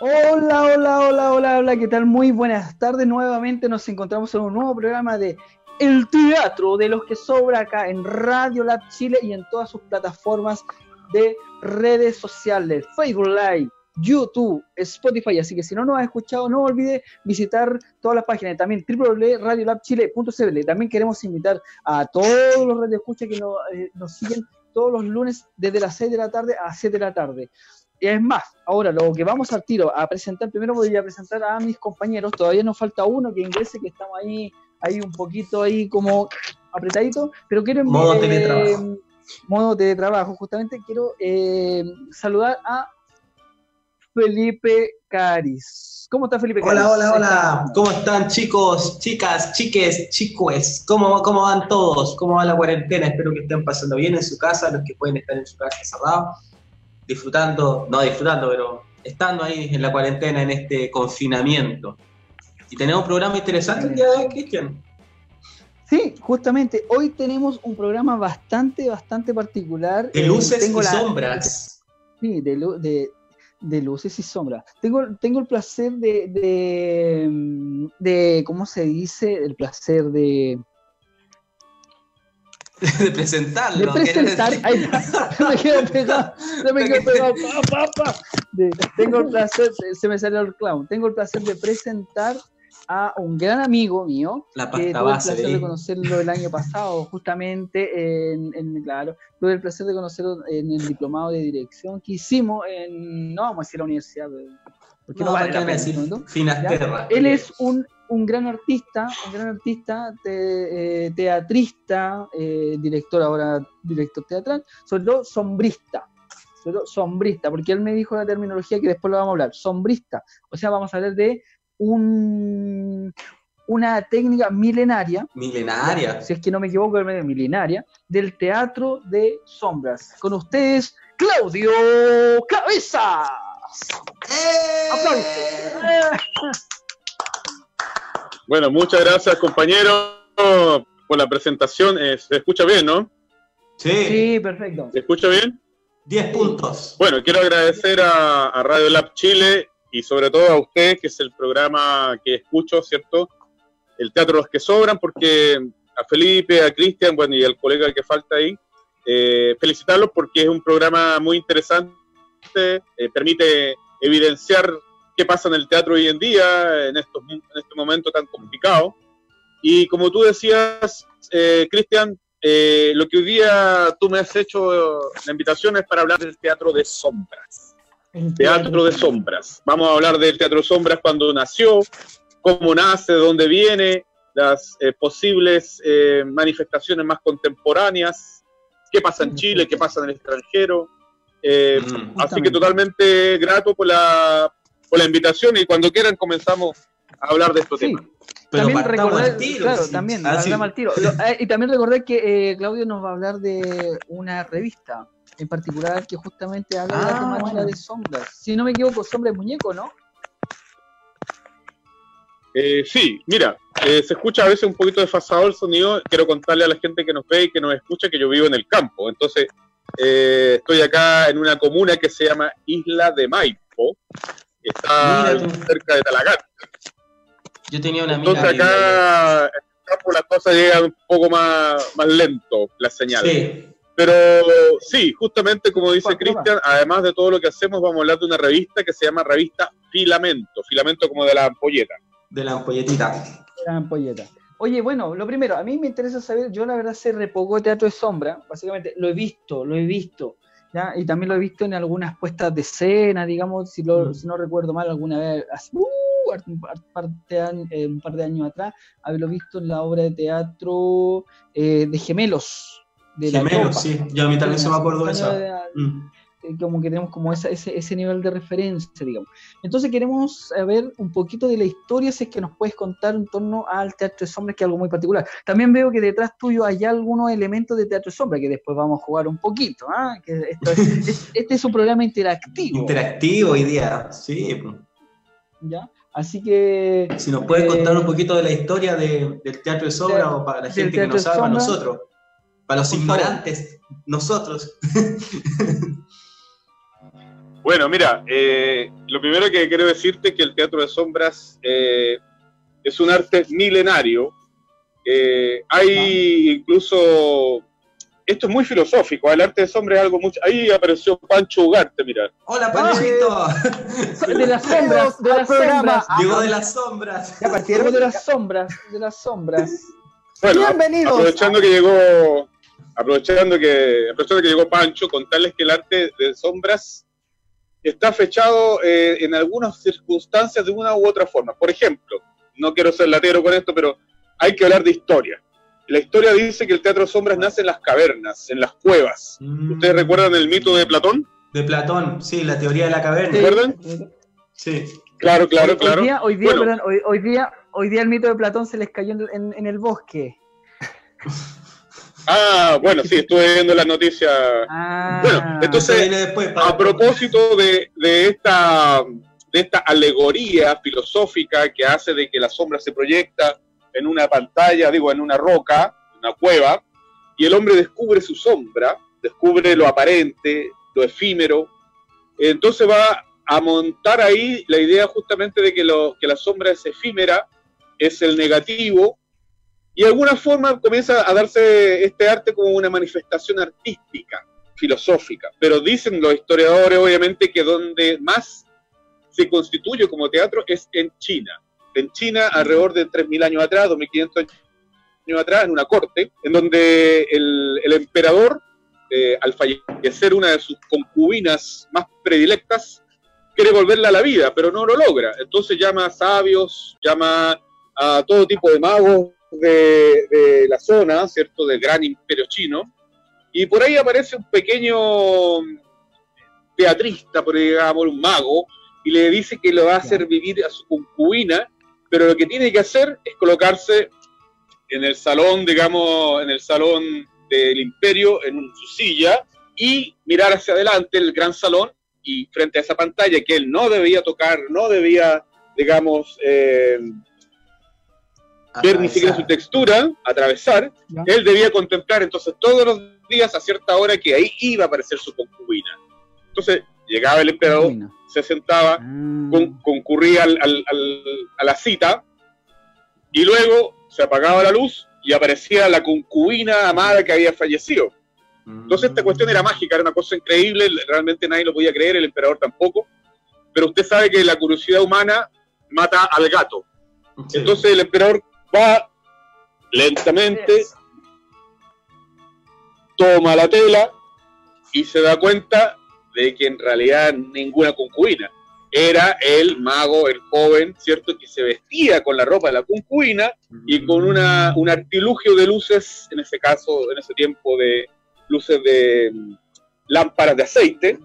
Hola, hola, hola, hola, hola, ¿qué tal? Muy buenas tardes. Nuevamente nos encontramos en un nuevo programa de El Teatro de los que sobra acá en Radio Lab Chile y en todas sus plataformas de redes sociales, Facebook Live, YouTube, Spotify. Así que si no nos has escuchado, no olvide visitar todas las páginas. También www.radiolabchile.cl. También queremos invitar a todos los radioescuchas que nos, eh, nos siguen todos los lunes desde las 6 de la tarde a 7 de la tarde. Y es más, ahora lo que vamos al tiro a presentar, primero voy a presentar a mis compañeros, todavía nos falta uno que ingrese, que estamos ahí, ahí un poquito ahí como apretadito, pero quiero Modo eh, teletrabajo. modo teletrabajo, justamente quiero eh, saludar a Felipe Caris. ¿Cómo está Felipe Caris? Hola, hola, hola. ¿Cómo están chicos, chicas, chiques, chicues? ¿Cómo, ¿Cómo van todos? ¿Cómo va la cuarentena? Espero que estén pasando bien en su casa, los que pueden estar en su casa cerrados, disfrutando, no disfrutando, pero estando ahí en la cuarentena, en este confinamiento. Y tenemos un programa interesante el día de hoy, Cristian. Sí, justamente, hoy tenemos un programa bastante, bastante particular. De Eh, luces tengo y la- sombras. Sí, de, de, de luces y sombras. Tengo, tengo el placer de, de, de, ¿cómo se dice? El placer de, de presentarlo. de presentar. está, se me quedó pegado, se me quedó pegado. pa, pa, pa. De- tengo el placer, se me salió el clown. Tengo el placer de presentar a un gran amigo mío, La que tuve el placer ¿eh? de conocerlo el año pasado, justamente en, en- claro, tuve el placer de conocerlo en el diplomado de dirección que hicimos en, no vamos a decir la universidad, pero- porque no, No, vale ¿para qué la pena, decir ¿no? Finasterra. Él es un, un gran artista, un gran artista, te- eh, teatrista, eh, director ahora, director teatral, sobre todo sombrista, sombrista, porque él me dijo la terminología que después lo vamos a hablar, sombrista, o sea, vamos a hablar de un, una técnica milenaria, Milenaria. si es que no me equivoco, es milenaria, del teatro de sombras. Con ustedes, Claudio Cabezas. ¡Aplausos! Bueno, muchas gracias compañero por la presentación. Eh, se escucha bien, ¿no? Sí, Sí, perfecto. ¿Se escucha bien? 10 puntos. Bueno, quiero agradecer a, a Radio Lab Chile y sobre todo a ustedes, que es el programa que escucho, ¿cierto? El Teatro Los que Sobran, porque a Felipe, a Cristian, bueno, y al colega que falta ahí, eh, felicitarlos porque es un programa muy interesante, eh, permite evidenciar qué pasa en el teatro hoy en día, en, estos, en este momento tan complicado. Y como tú decías, eh, Cristian, eh, lo que hoy día tú me has hecho la invitación es para hablar del teatro de sombras. El Teatro de sombras. Vamos a hablar del teatro de sombras cuando nació, cómo nace, de dónde viene, las eh, posibles eh, manifestaciones más contemporáneas, qué pasa en Chile, qué pasa en el extranjero. Eh, Mm. Así que totalmente grato por la, por la invitación y cuando quieran comenzamos a hablar de estos Sí, temas. Pero también recordar, al tiro, claro, sí. también, Ah, sí. al tiro. Lo- eh, y también recordar que eh, Claudio nos va a hablar de una revista en particular que justamente habla de la Ah, temática bueno. de sombras. Si no me equivoco, sombra de muñeco, ¿no? Eh, sí, mira, eh, se escucha a veces un poquito desfasado el sonido. Quiero contarle a la gente que nos ve y que nos escucha que yo vivo en el campo. Entonces, eh, estoy acá en una comuna que se llama Isla de Maipo. que Está Mira cerca de Talagante. Yo tenía una amiga. Entonces acá en el campo las cosas llegan un poco más, más lento, la señal. Sí, Pero sí, justamente como dice ¿Cuál, cuál Cristian, además de todo lo que hacemos, vamos a hablar de una revista que se llama Revista Filamento. Filamento como de la ampolleta. de la ampolletita. Era ampolleta. Oye, bueno, lo primero, a mí me interesa saber, yo la verdad sé re poco de teatro de sombra, básicamente lo he visto, lo he visto, ¿ya? Y también lo he visto en algunas puestas de escena, digamos, si, lo- Mm. si no recuerdo mal, alguna vez, hace, uh, un par, de, eh, un par de años atrás, haberlo visto en la obra de teatro eh, de Gemelos. De Gemelos, sí, yo a mí también se me acuerdo de eso. Eh, como que tenemos como ese, ese, nivel de referencia, digamos. Entonces queremos saber un poquito de la historia, si es que nos puedes contar en torno al Teatro de Sombras, que es algo muy particular. También veo que detrás tuyo hay algunos elementos de Teatro de Sombras, que después vamos a jugar un poquito. ¿ah? Que este es un programa interactivo. Interactivo hoy día, sí. ¿Ya? Así que... Si nos puedes contar un poquito de la historia del Teatro de Sombras, o para la gente que no sabe, para nosotros. Para los ignorantes, nosotros. Bueno, mira, eh, lo primero que quiero decirte es que el teatro de sombras eh, es un arte milenario. Eh, hay incluso, esto es muy filosófico, el arte de sombras es algo mucho... Ahí apareció Pancho Ugarte, mira. Hola Panchito. de las sombras, de las sombras. Llegó de las sombras. Ya partieron de las sombras, de las sombras. Bueno, Bienvenidos. aprovechando que llegó, aprovechando que, aprovechando que llegó Pancho, contarles que el arte de sombras está fechado eh, en algunas circunstancias de una u otra forma. Por ejemplo, no quiero ser latero con esto, pero hay que hablar de historia. La historia dice que el teatro de sombras nace en las cavernas, en las cuevas. Mm. ¿Ustedes recuerdan el mito de Platón? De Platón, sí, la teoría de la caverna. ¿Recuerdan? Sí. Claro, claro, claro. Hoy día, hoy, día, hoy, día, el mito de Platón se les cayó en, en el bosque. Ah, bueno, sí, estuve viendo la noticia. Ah, bueno, entonces, a propósito de, esta, de esta alegoría filosófica que hace de que la sombra se proyecta en una pantalla, digo, en una roca, una cueva, y el hombre descubre su sombra, descubre lo aparente, lo efímero, entonces va a montar ahí la idea justamente de que, lo, que la sombra es efímera, es el negativo, y de alguna forma comienza a darse este arte como una manifestación artística, filosófica. Pero dicen los historiadores, obviamente, que donde más se constituye como teatro es en China. En China, alrededor de 3.000 años atrás, 2.500 años atrás, en una corte, en donde el, emperador, eh, al fallecer una de sus concubinas más predilectas, quiere volverla a la vida, pero no lo logra. Entonces llama a sabios, llama a todo tipo de magos, de, la zona, ¿cierto?, del gran imperio chino, y por ahí aparece un pequeño teatrista, por digamos, un mago, y le dice que lo va a hacer vivir a su concubina, pero lo que tiene que hacer es colocarse en el salón, digamos, en el salón del imperio, en su silla, y mirar hacia adelante el gran salón, y frente a esa pantalla que él no debía tocar, no debía, digamos, eh, ver ni siquiera su textura, atravesar, él debía contemplar entonces todos los días a cierta hora que ahí iba a aparecer su concubina. Entonces llegaba el emperador, se sentaba, ah. concurría a la cita y luego se apagaba la luz y aparecía la concubina amada que había fallecido. Entonces esta cuestión era mágica, era una cosa increíble, realmente nadie lo podía creer, el emperador tampoco, pero usted sabe que la curiosidad humana mata al gato. Entonces el emperador va lentamente, toma la tela y se da cuenta de que en realidad ninguna concubina. Era el mago, el joven, ¿cierto? Que se vestía con la ropa de la concubina y con una, un artilugio de luces, en ese caso, en ese tiempo de luces de mm, lámparas de aceite,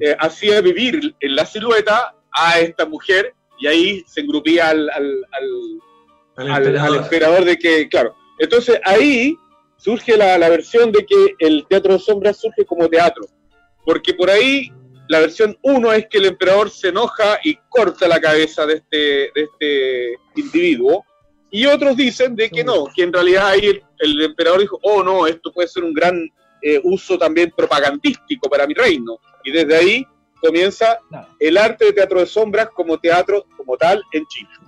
eh, hacía vivir en la silueta a esta mujer y ahí se engrupía al al, emperador. de que, claro. Entonces ahí surge la, versión de que el teatro de sombras surge como teatro, porque por ahí la versión uno es que el emperador se enoja y corta la cabeza de este, de este individuo, y otros dicen de que no, que en realidad ahí el, emperador dijo, oh no, esto puede ser un gran eh, uso también propagandístico para mi reino, y desde ahí comienza el arte de teatro de sombras como teatro como tal en China.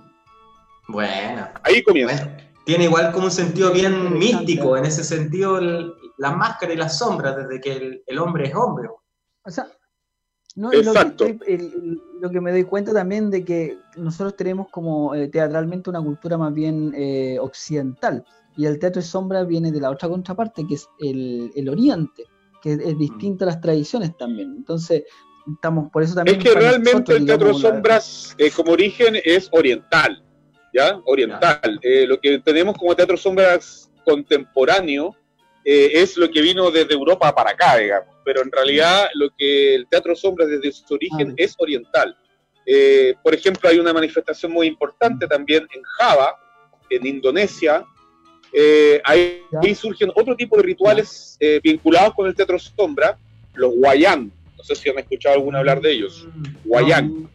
Bueno. Ahí comienza. tiene igual como un sentido bien místico, en ese sentido la máscara y las sombras, desde que el, hombre es hombre. O sea, Exacto. Lo, que, me doy cuenta también de que nosotros tenemos como eh, teatralmente una cultura más bien eh, occidental, y el teatro de sombras viene de la otra contraparte, que es el, oriente, que es, distinto a las tradiciones también. Entonces, estamos por eso también. Es que realmente el teatro de sombras, eh, como origen, es oriental, ¿ya? Oriental. Eh, lo que tenemos como teatro sombras contemporáneo eh, es lo que vino desde Europa para acá, digamos. Pero en realidad lo que el teatro sombras desde su origen ah. es oriental. por ejemplo, hay una manifestación muy importante también en Java, en Indonesia, eh, ahí, surgen otro tipo de rituales eh, vinculados con el teatro sombra, los guayán. No sé si han escuchado alguna hablar de ellos. Guayán.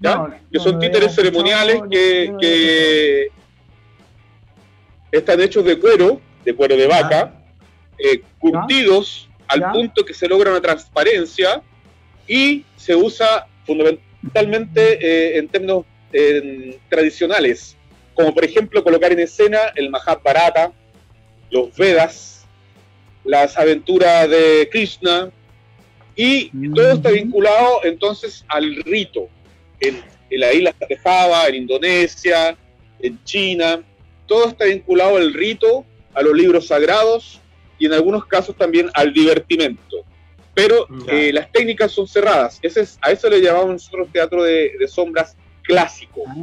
Que son títeres ceremoniales que, están hechos de cuero, de cuero de vaca, eh, curtidos al punto que se logra una transparencia y se usa fundamentalmente en términos tradicionales como por ejemplo colocar en escena el Mahabharata, los Vedas, las aventuras de Krishna, y todo está vinculado entonces al rito, en, la isla de Java, en Indonesia, en China, todo está vinculado al rito, a los libros sagrados y en algunos casos también al divertimento. Pero eh, las técnicas son cerradas. Ese es, a eso le llamamos nosotros teatro de, de sombras clásico. Ah.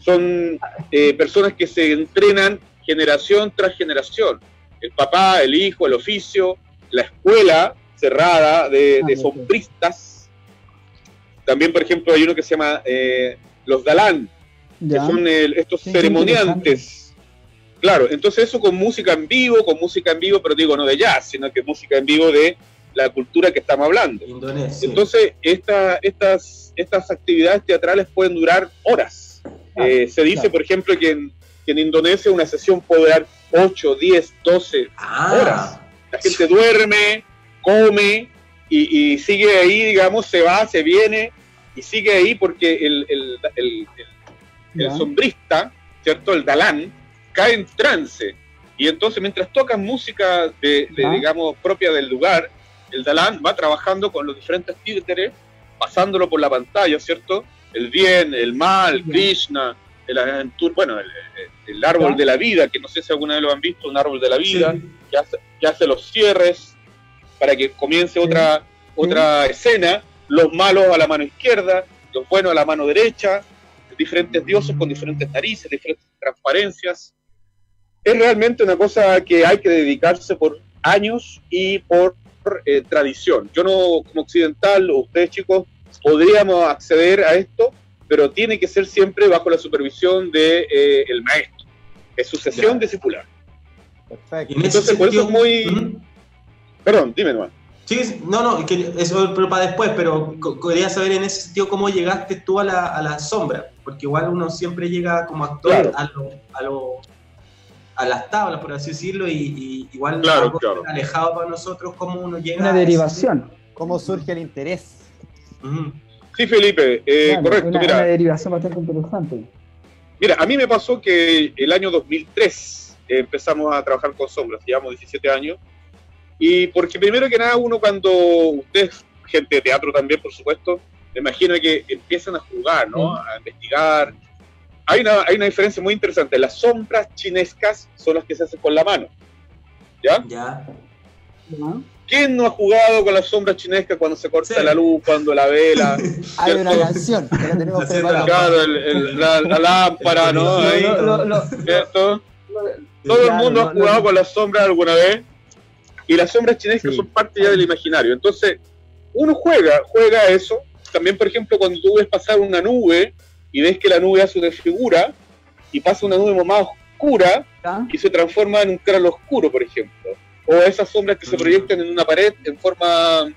Son eh, personas que se entrenan generación tras generación. El papá, el hijo, el oficio, la escuela cerrada de, ah, sombristas. También, por ejemplo, hay uno que se llama eh, los Dalán, que son estos ceremoniantes. Claro, entonces eso con música en vivo, con música en vivo, pero digo no de jazz, sino que música en vivo de la cultura que estamos hablando. Entonces, esta, estas, estas actividades teatrales pueden durar horas. Ah, eh, se dice, por ejemplo, que en, Indonesia una sesión puede durar 8, 10, 12 horas. La gente duerme, come y, sigue ahí, digamos, se va, se viene y sigue ahí porque el, el, el sombrista, ¿cierto? El dalán, cae en trance. Y entonces mientras tocan música de, digamos, propia del lugar, el Dalán va trabajando con los diferentes títeres, pasándolo por la pantalla, ¿cierto? El bien, el mal, Krishna, el aventura, bueno, el, árbol de la vida, que no sé si alguna vez lo han visto, un árbol de la vida, que, hace, que, hace, los cierres para que comience otra, otra escena, los malos a la mano izquierda, los buenos a la mano derecha, diferentes dioses con diferentes narices, diferentes transparencias. Es realmente una cosa que hay que dedicarse por años y por eh, tradición. Yo no, como occidental, o ustedes chicos, podríamos acceder a esto, pero tiene que ser siempre bajo la supervisión del de, eh, el maestro. Es sucesión discipular. Perfecto. Entonces, por eso es muy... Perdón, dime nomás. Sí, no, no, eso pero para después, pero quería saber en ese sentido cómo llegaste tú a la, a la sombra, porque igual uno siempre llega como actor a, lo, a, lo, a las tablas, por así decirlo, y, igual claro, alejado para nosotros cómo uno llega una derivación. cómo surge el interés. Sí Felipe eh, correcto una, mira, una derivación bastante interesante. Mira a mí me pasó que el año 2003 empezamos a trabajar con sombras llevamos 17 años y porque primero que nada uno cuando ustedes gente de teatro también por supuesto me imagino que empiezan a jugar no a investigar hay una, hay una diferencia muy interesante. Las sombras chinescas son las que se hacen con la mano. ¿Ya? Ya. ¿Quién no ha jugado con las sombras chinescas cuando se corta la luz, cuando la vela? Hay una canción que la tenemos preparada. Claro, la, lámpara, ¿no? ¿Cierto? Todo el mundo ha jugado con las sombras alguna vez y las sombras chinescas son parte ya del imaginario. Entonces, uno juega, juega eso. También, por ejemplo, cuando tú ves pasar una nube, y ves que la nube hace una figura y pasa una nube más oscura y se transforma en un cráneo oscuro, por ejemplo. O esas sombras que se mm. proyectan en una pared en forma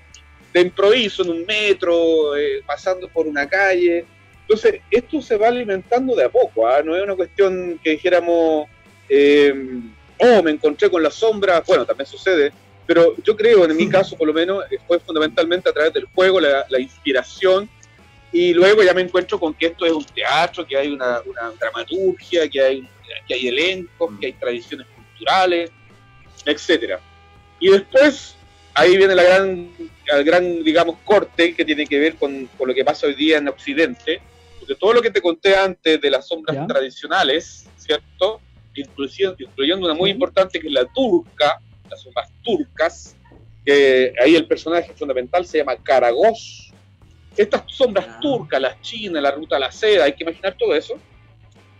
de improviso, en un metro, eh, pasando por una calle. Entonces, esto se va alimentando de a poco, ¿ah? no es una cuestión que dijéramos, eh, oh, me encontré con la sombra, bueno, también sucede, pero yo creo, en mi caso por lo menos, fue fundamentalmente a través del juego, la, la inspiración. Y luego ya me encuentro con que esto es un teatro, que hay una, dramaturgia, que hay, que hay elencos, que hay tradiciones culturales, etcétera. Y después, ahí viene la gran, el gran, digamos, corte que tiene que ver con, lo que pasa hoy día en Occidente, porque todo lo que te conté antes de las sombras tradicionales, ¿cierto? Incluyendo, incluyendo una muy importante que es la turca, las sombras turcas, que ahí el personaje fundamental se llama Caragos. Estas sombras Ah. turcas, las chinas, la ruta a la seda, hay que imaginar todo eso,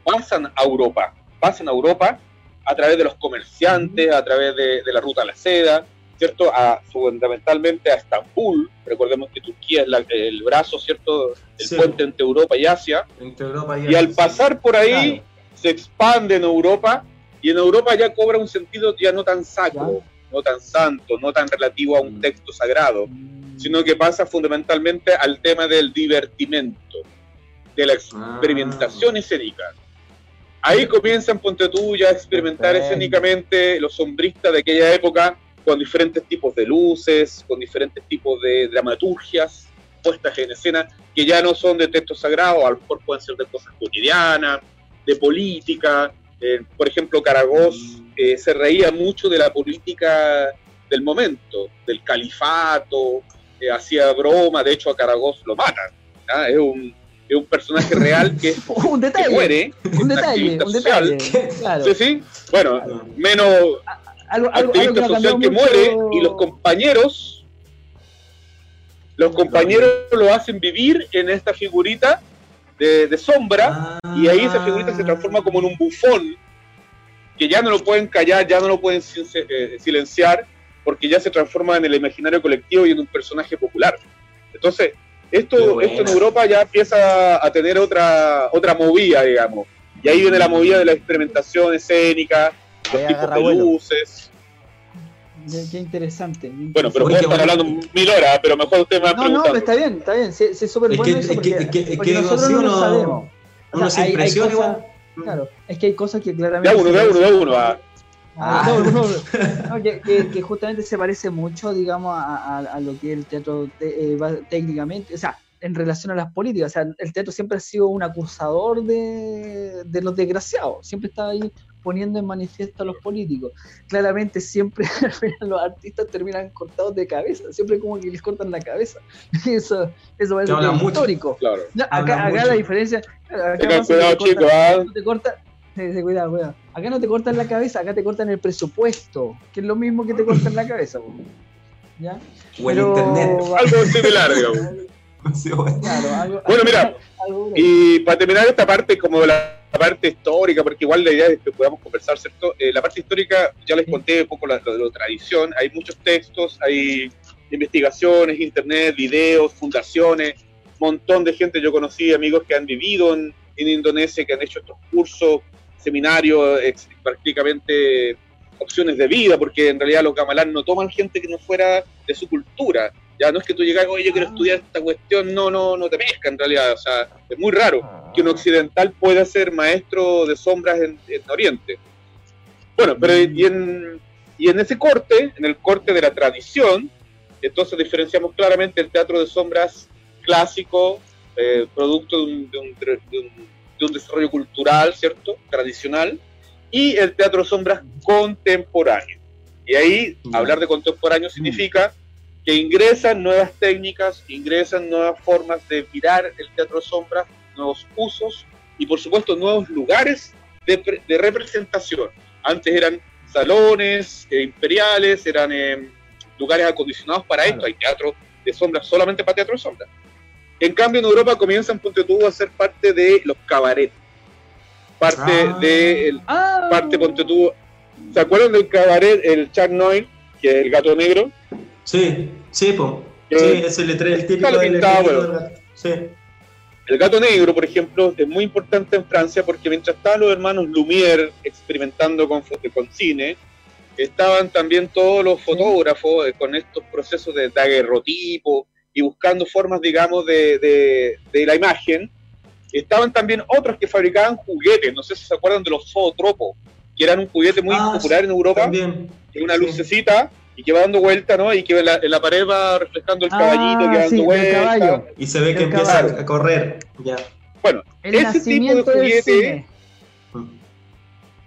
pasan a Europa, pasan a Europa a través de los comerciantes, a través de, de la ruta a la seda, ¿cierto? A, fundamentalmente a Estambul, recordemos que Turquía es la- el brazo, ¿cierto? El Sí. puente entre Europa y Asia, Entre Europa y al pasar por ahí Claro. se expande en Europa y en Europa ya cobra un sentido ya no tan sacro, no tan santo, no tan relativo a un Mm. texto sagrado, sino que pasa fundamentalmente al tema del divertimento, de la experimentación escénica. Ahí comienzan, ponte tú, ya a experimentar escénicamente los sombristas de aquella época con diferentes tipos de luces, con diferentes tipos de dramaturgias puestas en escena que ya no son de textos sagrados, a lo mejor pueden ser de cosas cotidianas, de política. Eh, por ejemplo, Caragós eh, se reía mucho de la política del momento, del califato, eh, hacía broma, de hecho a Caragós lo matan. ¿ah? Es, un, es un personaje real que, un que detalle, muere, un detalle, activista un social. detalle. Claro. Sí, sí. Bueno, No. menos Algo, algo, algo que activista social que mucho- muere y los compañeros los compañeros lo hacen vivir en esta figurita de, de sombra y ahí esa figurita se transforma como en un bufón que ya no lo pueden callar, ya no lo pueden eh, silenciar porque ya se transforma en el imaginario colectivo y en un personaje popular. Entonces, esto, esto en Europa ya empieza a tener otra, otra movida, digamos. Y ahí viene la movida de la experimentación escénica, los tipos de luces. Qué, qué interesante. Bueno, pero qué estar bueno. hablando mil horas, pero mejor usted me va No, no, está bien, está bien. Sí, sí, es súper Es bueno que- eso es que- porque, es que- es porque que nosotros no lo uno- sabemos. O Uno sea, se hay- hay impresiona cosas- igual. Claro, es que hay cosas que claramente... De a uno, de a uno, de a uno. ah. Ah, Ah. no, no, no. No, que, que- que justamente se parece mucho, digamos, a, a- a lo que el teatro te- eh, va- técnicamente, o sea, en relación a las políticas. O sea, el teatro siempre ha sido un acusador de, de los desgraciados, siempre está ahí poniendo en manifiesto a los políticos. Claramente siempre al final los artistas terminan cortados de cabeza, siempre como que les cortan la cabeza. Eso, eso parece Que es mucho. histórico. Claro. Acá, acá la diferencia... acá cuidado, te cortan- chicos. no te cortan. Sí, sí, cuidado, cuidado. Acá no te cortan la cabeza, acá te cortan el presupuesto, que es lo mismo que te cortan la cabeza. po. ¿Ya? O el Pero- internet. Algo similar, digamos. Sí, bueno. Claro, algo- Bueno, mira, Y para terminar esta parte, como la, la parte histórica, porque igual la idea es que podamos conversar, ¿cierto? Eh, la parte histórica, ya les conté un poco la, lo de la tradición, hay muchos textos, hay investigaciones, internet, videos, fundaciones, montón de gente, yo conocí amigos que han vivido en, en Indonesia, que han hecho estos cursos, seminarios, ex- prácticamente opciones de vida, porque en realidad los gamalán no toman gente que no fuera de su cultura. Ya no es que tú llegas, oye, yo quiero Ah. estudiar esta cuestión, no, no, no te pesca en realidad, o sea, es muy raro que un occidental pueda ser maestro de sombras en, en Oriente. Bueno, pero y en, y en ese corte, en el corte de la tradición, entonces diferenciamos claramente el teatro de sombras clásico, eh, producto de un, de, un, de un- de un desarrollo cultural, ¿cierto? Tradicional, y el teatro sombras contemporáneo. Y ahí, Mm. hablar de contemporáneo significa que ingresan nuevas técnicas, ingresan nuevas formas de mirar el teatro sombras, nuevos usos y por supuesto nuevos lugares de, de representación. Antes eran salones eh, imperiales, eran eh, lugares acondicionados para Claro. esto, hay teatro de sombras solamente para teatro de sombras. En cambio en Europa comienzan, ponte tú, a ser parte de los cabarets, parte Ah. de el- Ah, parte, ponte tú, ¿se acuerdan del cabaret, el Chuck Noir, que es el gato negro? Sí, sí, po. Sí, ese letrero, el típico está del pintado, bueno. Sí. El gato negro, por ejemplo, es muy importante en Francia porque mientras estaban los hermanos Lumière experimentando con, con cine, estaban también todos los fotógrafos eh, con estos procesos de daguerrotipo y buscando formas, digamos, de, de- de la imagen. Estaban también otros que fabricaban juguetes, no sé si se acuerdan de los zootropos, que eran un juguete muy Ah, popular en Europa, También. que es una sí. lucecita y que va dando vuelta, ¿no? Y que en la, en la pared va reflejando el Ah, caballito que va dando sí, vuelta. caballo. Y se ve que El empieza caballo. a correr. Ya. Bueno, el ese tipo de juguete-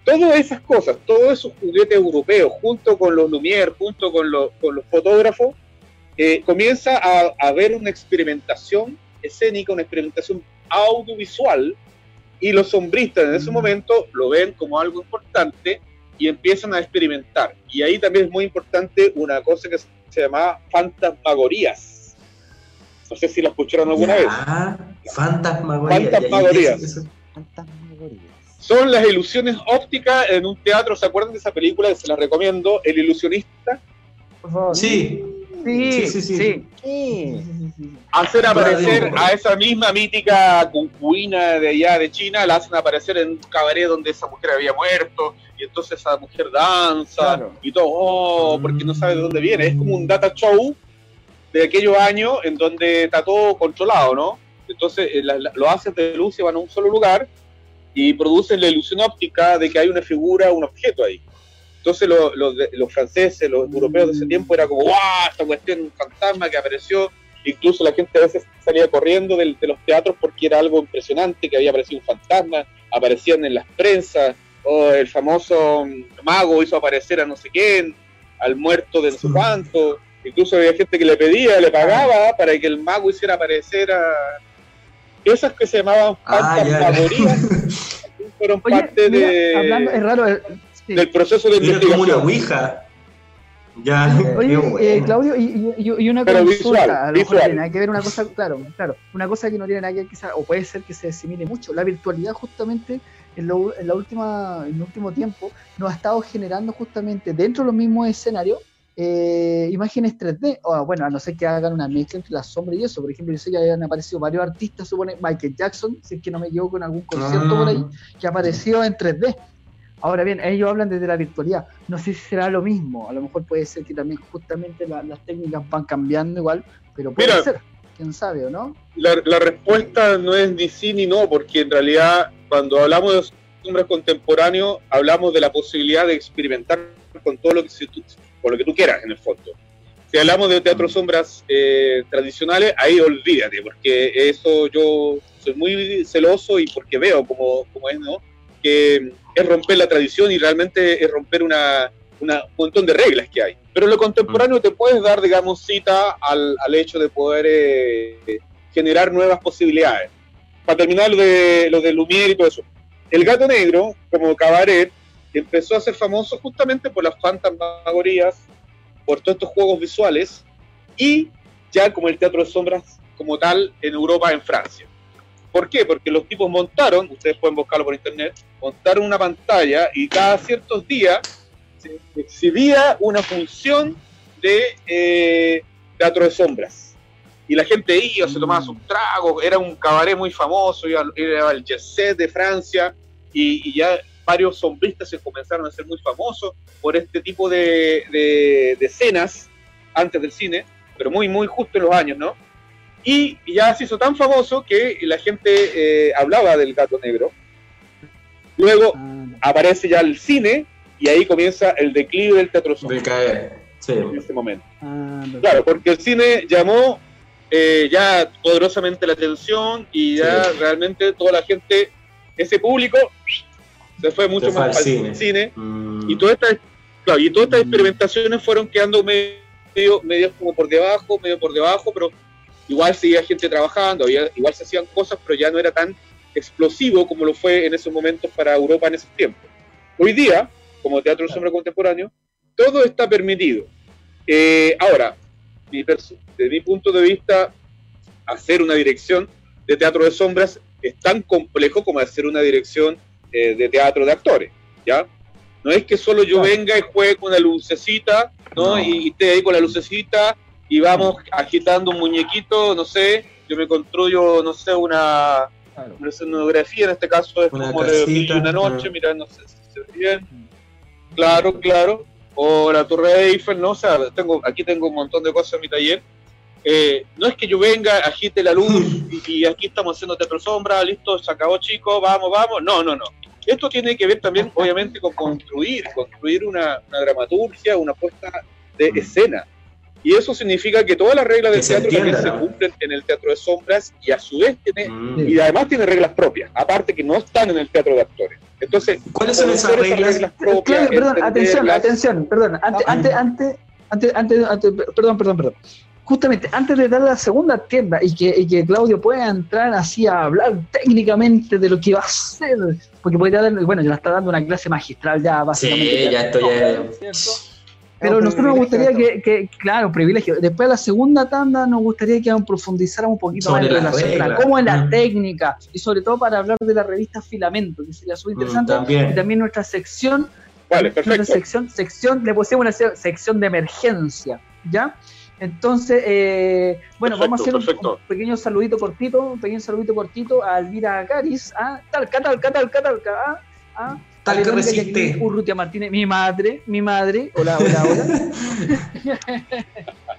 todas esas cosas, todos esos juguetes europeos, junto con los Lumière, junto con, los- con los fotógrafos, eh, comienza a, a haber una experimentación escénica, una experimentación audiovisual, y los sombristas en ese Mm. momento lo ven como algo importante y empiezan a experimentar. Y ahí también es muy importante una cosa que, se llamaba Fantasmagorías. No sé si la escucharon alguna vez. Fantasmagorías. Fantasmagorías. Son las ilusiones ópticas en un teatro. ¿Se acuerdan de esa película? Se la recomiendo. El ilusionista. Por favor. Sí, sí, sí, sí, sí. Hacer aparecer a esa misma mítica concubina de allá de China, la hacen aparecer en un cabaret donde esa mujer había muerto, y entonces esa mujer danza Claro. y todo, oh, porque no sabe de dónde viene. Es como un data show de aquellos años en donde está todo controlado, ¿no? Entonces eh, la- la- los haces de luz y van a un solo lugar y producen la ilusión óptica de que hay una figura, un objeto ahí. Entonces lo- los de- los franceses, los europeos de ese tiempo era como, ¡guau! Esta cuestión, un fantasma que apareció. Incluso la gente a veces salía corriendo del- de, los teatros porque era algo impresionante, que había aparecido un fantasma, aparecían en las prensas, o el famoso mm, mago hizo aparecer a no sé quién, al muerto de no sé cuánto. Incluso había gente que le pedía, le pagaba para que el mago hiciera aparecer a... Esas que se llamaban Ah, fantasmagorías fueron Oye, parte mira, de, hablando, es raro. eh, sí. del proceso de Era como una investigación. ouija. Ya, Oye, eh. Claudio, y, y- y una Pero consulta, visual, a lo mejor tiene nada que ver una cosa, claro, claro, una cosa que no tiene nada que ver quizá, o puede ser que se asimile mucho. La virtualidad justamente en, lo- en la última, en el último tiempo nos ha estado generando justamente dentro de los mismos escenarios eh, imágenes 3D, o bueno, a no ser que hagan una mezcla entre la sombra y eso. Por ejemplo, yo sé que habían aparecido varios artistas, supone Michael Jackson, si es que no me equivoco, en algún concierto por ahí, que apareció en 3D. Ahora bien, ellos hablan desde la virtualidad. No sé si será lo mismo. A lo mejor puede ser que también justamente la- las técnicas van cambiando igual, pero puede Mira. ser. ¿Quién sabe o no? la, la respuesta no es ni sí ni no, porque en realidad cuando hablamos de sombras contemporáneos, hablamos de la posibilidad de experimentar con todo lo que, se- tú- con lo que tú quieras, en el fondo. Si hablamos de teatro sombras eh, tradicionales, ahí olvídate, porque eso yo soy muy celoso y porque veo como, como es, ¿no? Que es romper la tradición y realmente es romper una, una- un montón de reglas que hay. Pero lo contemporáneo te puedes dar, digamos, cita al, al hecho de poder eh, generar nuevas posibilidades. Para terminar lo de, lo de Lumière y todo eso. El gato negro, como cabaret, empezó a ser famoso justamente por las fantasmagorías, por todos estos juegos visuales y ya como el teatro de sombras como tal en Europa, en Francia. ¿Por qué? Porque los tipos montaron, ustedes pueden buscarlo por internet, montaron una pantalla y cada ciertos días se exhibía una función de eh, teatro de sombras. Y la gente iba, se tomaba sus tragos, era un cabaret muy famoso, iba- era el jet set de Francia, y, y ya varios sombristas se comenzaron a ser muy famosos por este tipo de, de- de escenas antes del cine, pero muy, muy justo en los años, ¿no? Y ya se hizo tan famoso que la gente eh, hablaba del gato negro. Luego Ah, aparece ya el cine y ahí comienza el declive del teatro De caer. Sí. en ese momento. ah, no. Claro, porque el cine llamó eh, ya poderosamente la atención y ya Sí. realmente toda la gente, ese público, se fue mucho Se fue más al al cine. cine. Mm. y todas estas claro, y todas estas Mm. experimentaciones fueron quedando medio, medio como por debajo, medio por debajo, pero igual seguía gente trabajando, había- igual se hacían cosas, pero ya no era tan explosivo como lo fue en esos momentos para Europa en ese tiempo. Hoy día, como teatro de sombra contemporáneo, todo está permitido. Eh, ahora, mi desde mi punto de vista, hacer una dirección de teatro de sombras es tan complejo como hacer una dirección eh, de teatro de actores, ¿ya? No es que solo yo venga y juegue con la lucecita, ¿no? No. Y, y esté ahí con la lucecita y vamos agitando un muñequito, no sé, yo me construyo, no sé, una, Claro. una escenografía, en este caso es Una como de casita, una noche, ah. mira, no sé si se ve bien. Claro, claro. O la Torre de Eiffel, ¿no? O sea, tengo, aquí tengo un montón de cosas en mi taller. Eh, no es que yo venga, agite la luz y, y aquí estamos haciendo teatro sombra, listo, se acabó chicos, vamos, vamos. No, no, no. Esto tiene que ver también, obviamente, con construir, construir una, una dramaturgia, una puesta de Mm. escena. Y eso significa que todas las reglas Que del se teatro también entienda, se ¿no? cumplen en el teatro de sombras y a su vez tiene Mm. y además tiene reglas propias, aparte que no están en el teatro de actores. Entonces, ¿Cuáles son esas conocer reglas? Claro, perdón, atención, entenderlas, atención, perdón, antes, Ah. antes, antes, antes, antes, antes, perdón, perdón, perdón. Justamente antes de dar la segunda tienda y que, y que Claudio pueda entrar así a hablar técnicamente de lo que va a hacer, porque podría dar, bueno, ya le está dando una clase magistral ya básicamente. Sí, ya estoy. ¿cierto? Pero nosotros nos gustaría que, que- claro, privilegio. Después de la segunda tanda nos gustaría que profundizáramos un poquito Sobre más en relación a cómo es la Mm. técnica y sobre todo para hablar de la revista Filamento, que sería súper interesante. Mm, también. Y también nuestra sección Vale, nuestra perfecto. sección, sección, le pusimos una se- sección de emergencia, ¿ya? Entonces, eh, bueno, vamos a hacer un, pequeño saludito cortito, un pequeño saludito cortito a Elvira Caris, a Talca, Talca, Talca, Talca, a, a Tal que resiste. Urrutia Martínez, mi madre, mi madre, hola, hola, hola.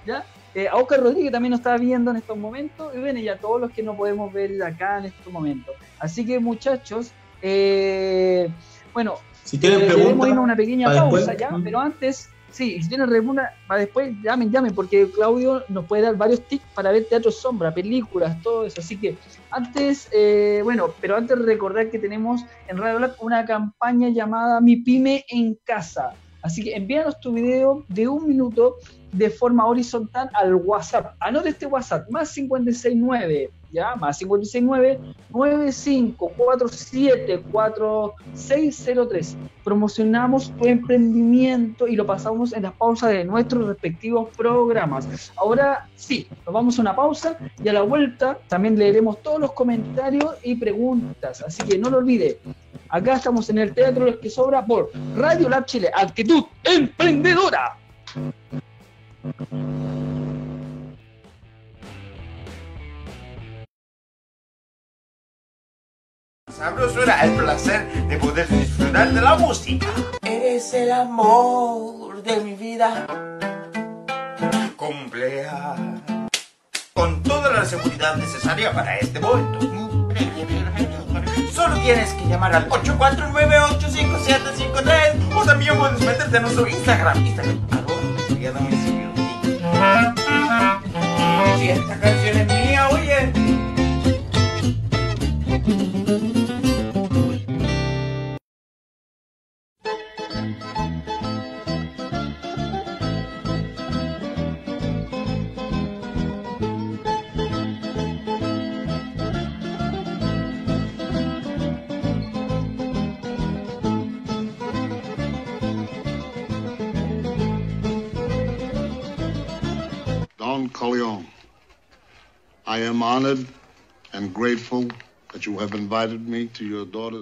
¿Ya? Eh, a Oscar Rodríguez también nos está viendo en estos momentos, y bueno, y a todos los que no podemos ver acá en estos momentos. Así que, muchachos, eh, bueno, Si tienen eh, debemos preguntas, irnos a una pequeña pausa después. ya, pero antes, sí, si tienen preguntas, para después llamen, llamen, porque Claudio nos puede dar varios tips para ver teatro sombra, películas, todo eso. Así que antes, eh, bueno, pero antes recordar que tenemos en Radio Lab una campaña llamada Mi Pyme en Casa. Así que envíanos tu video de un minuto de forma horizontal al WhatsApp. Anote este WhatsApp, más 569, ¿ya? Más 569 95474603. Promocionamos tu emprendimiento y lo pasamos en las pausas de nuestros respectivos programas. Ahora sí, nos vamos a una pausa y a la vuelta también leeremos todos los comentarios y preguntas. Así que no lo olvide. Acá estamos en el Teatro Los que Sobra por Radio Lab Chile. Actitud emprendedora. Sabrosura, el placer de poder disfrutar de la música. Eres el amor de mi vida. Complea con toda la seguridad necesaria para este momento. Solo tienes que llamar al 849-85753 o también puedes meterte a nuestro Instagram. Instagram. Si esta canción es mía, oye. Corleone, I am honored and grateful that you have invited me to your daughter.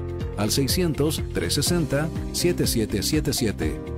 al 600-360-7777.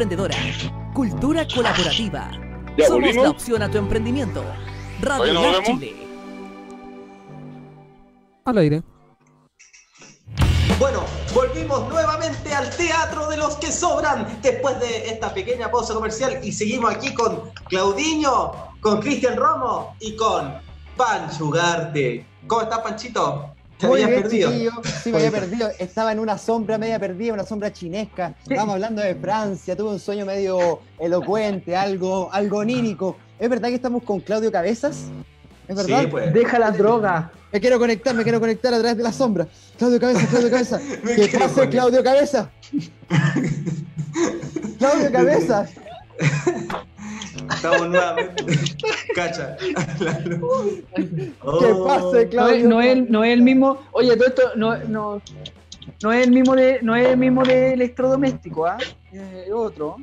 Emprendedora, cultura colaborativa. ¿Ya Somos volvimos? la opción a tu emprendimiento. Radio ¿Todavía no Lab? Chile. Al aire. Bueno, volvimos nuevamente al Teatro de los que Sobran después de esta pequeña pausa comercial y seguimos aquí con Claudiño, con Cristian Romo y con Pancho Ugarte. ¿Cómo estás, Panchito? Te Muy bien, perdido. chiquillo. Sí, me había perdido. Estaba en una sombra media perdida, una sombra chinesca. Estábamos hablando de Francia. Tuve un sueño medio elocuente, algo, algo onírico. ¿Es verdad que estamos con Claudio Cabezas? ¿Es verdad? Sí, pues. Deja la droga. Me quiero conectar, me quiero conectar a través de la sombra. Claudio Cabeza, Claudio Cabeza. Me ¿Qué pasa, conectar. Claudio Cabeza? Claudio Cabeza. Estamos nuevamente. Cacha. ¿Qué Oh. pasa, No es, Claudio? no es el- no es el mismo. Oye, todo esto no, no, no es el mismo de, no es el mismo de electrodoméstico, ¿ah? Es otro.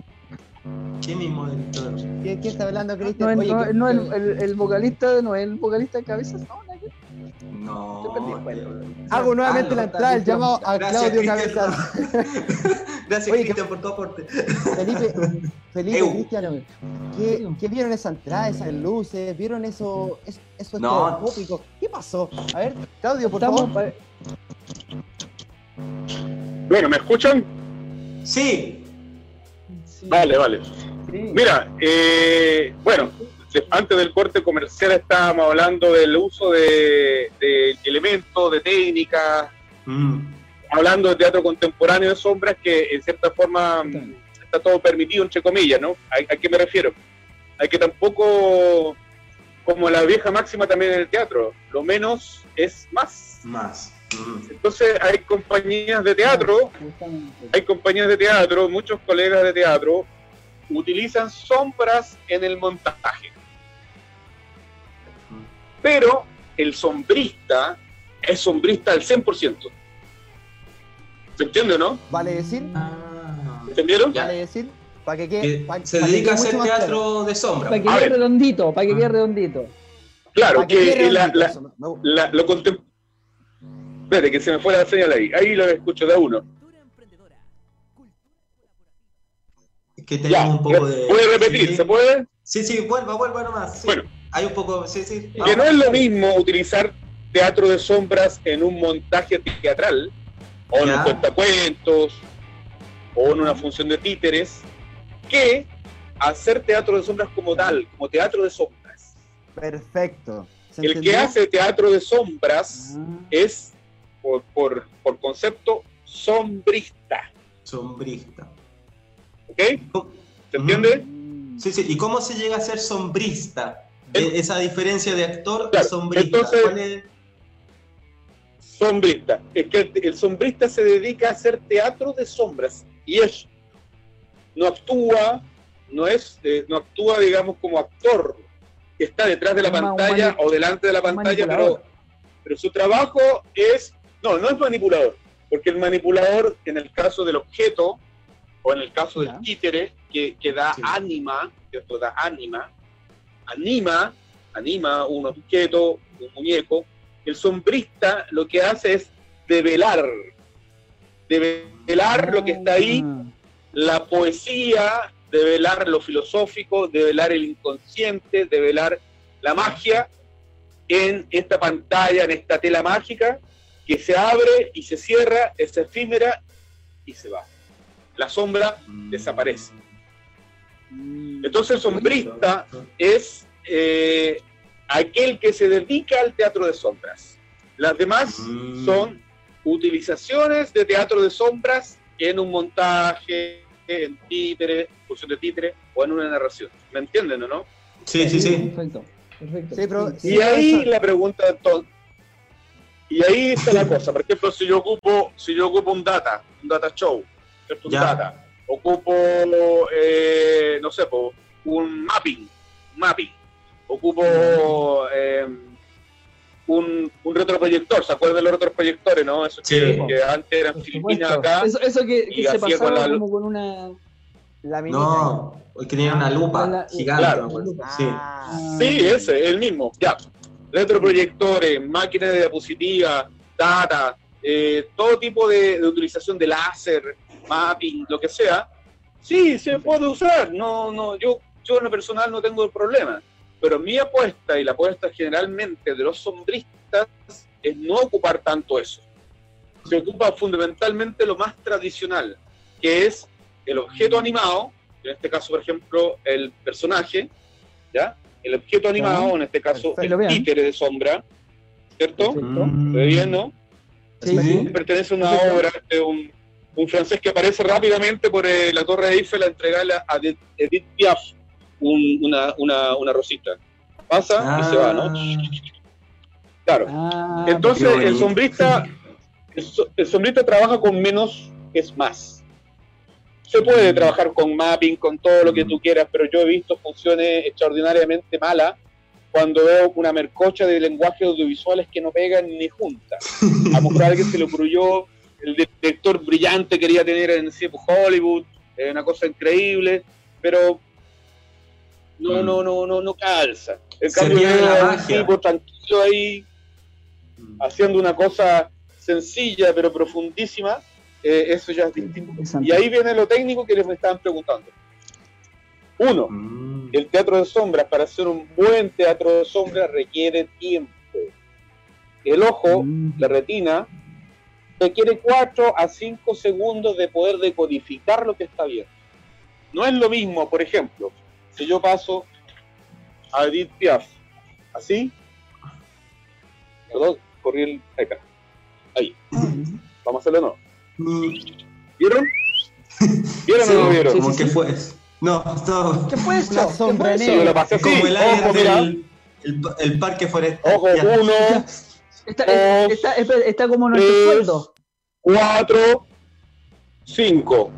¿Qué mismo todo? ¿Quién, quién está hablando, No, Cristian? es- Oye, no, ¿qué- no el, el- el vocalista, no es el vocalista de cabezas, no, No. Hago nuevamente Ah, la entrada, el llamado a Gracias, Claudio. Cabezas. Gracias, Cristian, por tu aporte. Felipe, Felipe. Cristian, ¿qué, qué vieron esa entrada, esas luces? ¿Vieron eso, es- eso No. ¿Qué pasó? A ver, Claudio, por Estamos favor. Bueno, ¿me escuchan? Sí. sí, Vale, vale. sí. Mira, eh, bueno, antes del corte comercial estábamos hablando del uso de, de elementos, de técnicas, Mm. hablando de teatro contemporáneo de sombras que en cierta forma mm, está todo permitido, entre comillas, ¿no? ¿A, a qué me refiero? A que tampoco, como la vieja máxima también en el teatro, lo menos es más. Más. Mm. Entonces hay compañías de teatro hay compañías de teatro, muchos colegas de teatro utilizan sombras en el montaje. Pero el sombrista es sombrista al 100%. ¿Se entiende o no? ¿Vale decir? Ah. ¿Entendieron? Ya. ¿Vale decir? Para que quede. Que pa- se pa' que dedica a hacer claro. teatro de sombra. Para que quede redondito, para que Ah. quede redondito. Claro, que la, redondito, la- eso, me- la- lo contem- Espérate, que se me fue la señal ahí. Ahí lo escucho de a uno. Cultura emprendedora. Es que Ya, tenemos un poco de. ¿puede repetir? Sí. ¿Se puede? Sí, sí, vuelva, vuelva nomás. sí. Bueno. Hay un poco. Sí, sí. Que no es lo mismo utilizar teatro de sombras en un montaje teatral, o en Ya. un cuentacuentos, o en una función de títeres, que hacer teatro de sombras como tal, como teatro de sombras. Perfecto. ¿Se El que entendió? hace teatro de sombras Ah. es, por, por, por concepto, sombrista. Sombrista. ¿Ok? ¿Se entiende? Sí, sí. ¿Y cómo se llega a ser sombrista? El- Esa diferencia de actor Claro, a sombrista. entonces- ¿Cuál es? Sombrista. Es que el, el sombrista se dedica a hacer teatro de sombras y eso. No actúa, no es, eh, no actúa, digamos, como actor que está detrás de la Es pantalla o delante de la pantalla, pero, pero su trabajo es, no, no es manipulador, porque el manipulador en el caso del objeto o en el caso Ya. del títere que, que da Sí. ánima, ¿cierto? Da ánima, anima, anima un objeto, un muñeco, el sombrista lo que hace es develar, develar lo que está ahí, Ah. la poesía, develar lo filosófico, develar el inconsciente, develar la magia en esta pantalla, en esta tela mágica que se abre y se cierra, es efímera y se va. La sombra desaparece. Entonces el sombrista es eh, aquel que se dedica al teatro de sombras. Las demás Mm. son utilizaciones de teatro de sombras en un montaje, en títere, función de títere o en una narración. ¿Me entienden o no? Sí, sí, sí. Perfecto. Perfecto. Sí, pero- Sí, Y ahí la pregunta entonces, y ahí está la cosa. Por ejemplo, si yo ocupo, si yo ocupo un data, un data show, ¿cierto? Un Ya. data, ocupo, eh, no sé, po, un mapping, mapping, ocupo eh, un, un retroproyector, ¿se acuerdan de los retroproyectores, no? Eso Sí. que, que antes eran filipinas acá. Eso, eso que, que se con pasaba la- como con una. La minita. No, hoy tenía una lupa La- gigante. Claro. Ah, Sí. Sí, ese, el mismo, ya. Retroproyectores, máquinas de diapositiva, data, eh, todo tipo de, de utilización de láser, mapping, lo que sea. Sí, se puede usar. No, no, yo, yo en lo personal no tengo problema. Pero mi apuesta y la apuesta generalmente de los sombristas es no ocupar tanto eso. Se ocupa fundamentalmente lo más tradicional, que es el objeto animado, en este caso, por ejemplo, el personaje, ¿ya? El objeto animado, en este caso, el títere de sombra, ¿cierto? ¿Se ve bien, no? Sí, sí. pertenece a una obra de un, un francés que aparece rápidamente por eh, la Torre de Eiffel a entregarle a Edith Piaf un- una, una, una rosita. Pasa y se va, ¿no? Claro. Ah, Entonces el sombrista, el, so- el sombrista trabaja con menos es más. Se puede trabajar con mapping, con todo lo que tú quieras, pero yo he visto funciones extraordinariamente malas cuando veo una mercocha de lenguajes audiovisuales que no pegan ni juntas. A a alguien se le ocurrió, el director brillante quería tener en sí, Hollywood, eh, una cosa increíble, pero no, no, no, no, no calza. En Se cambio, pierde la tipo tranquilo ahí haciendo una cosa sencilla pero profundísima, eh, eso ya es distinto. Y ahí viene lo técnico que les me estaban preguntando. Uno, Mm. el teatro de sombras, para hacer un buen teatro de sombras, requiere tiempo. El ojo, Mm. la retina, requiere 4 a 5 segundos de poder decodificar lo que está viendo. No es lo mismo, por ejemplo, si yo paso a Edith Piaf, así, perdón, corrí el acá, ahí, vamos a hacerlo no. ¿Vieron? ¿Vieron Sí, o no vieron? como que fue. No, no. ¿Qué fue ¿Qué sombra fue eso? Sí, yo lo pasé así, Como el aire ojo, del el, el parque forestal. ojo, Ya. uno, Está, está, está, como nuestro Tres. sueldo. cuatro, cinco.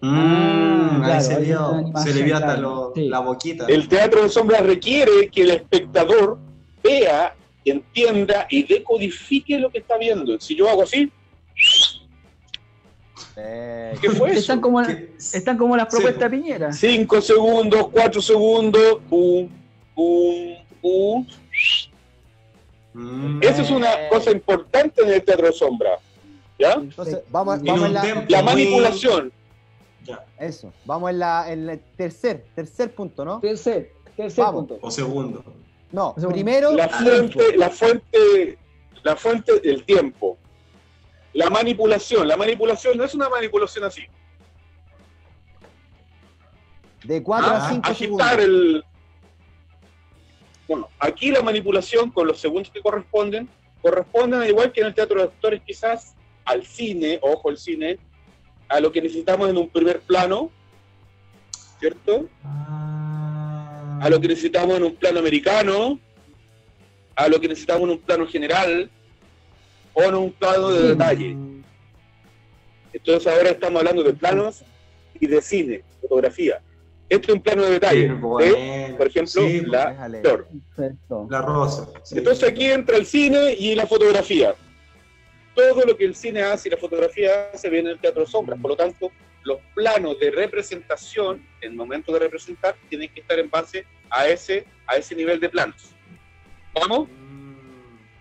Mm, claro, ahí se vio, animación, se le vio hasta claro. lo- Sí. la boquita. El teatro de sombras requiere que el espectador vea, entienda y decodifique lo que está viendo. Si yo hago así, Eh, ¿qué fue eso? Están como, están como las Sí. propuestas de Piñera. Cinco segundos, cuatro segundos, pum, pum, pum. Mm. Esa es una cosa importante en el teatro de sombra. ¿Ya? entonces, vamos, vamos en la, La manipulación. Ya. eso, vamos en la, en el tercer, tercer punto, ¿no? Tercer, tercer Vamos. punto. O segundo. No, Segundo. primero La fuente, la fuente, la fuente del tiempo. La manipulación. La manipulación no es una manipulación así. de 4 Ah, a 5 agitar segundos. el. Bueno, aquí la manipulación con los segundos que corresponden, corresponden al igual que en el teatro de actores, quizás al cine, ojo, el cine, a lo que necesitamos en un primer plano, ¿cierto? Ah. A lo que necesitamos en un plano americano, a lo que necesitamos en un plano general, o en un plano de detalle. Entonces ahora estamos hablando de planos y de cine, fotografía. Este es un plano de detalle. Qué ¿eh? bueno. Por ejemplo, Sí, la déjale. flor. Perfecto. La rosa. sí. Entonces aquí entra el cine y la fotografía. Todo lo que el cine hace y la fotografía hace viene en el teatro de sombras. Por lo tanto, los planos de representación, en el momento de representar, tienen que estar en base a ese, a ese nivel de planos. ¿Vamos?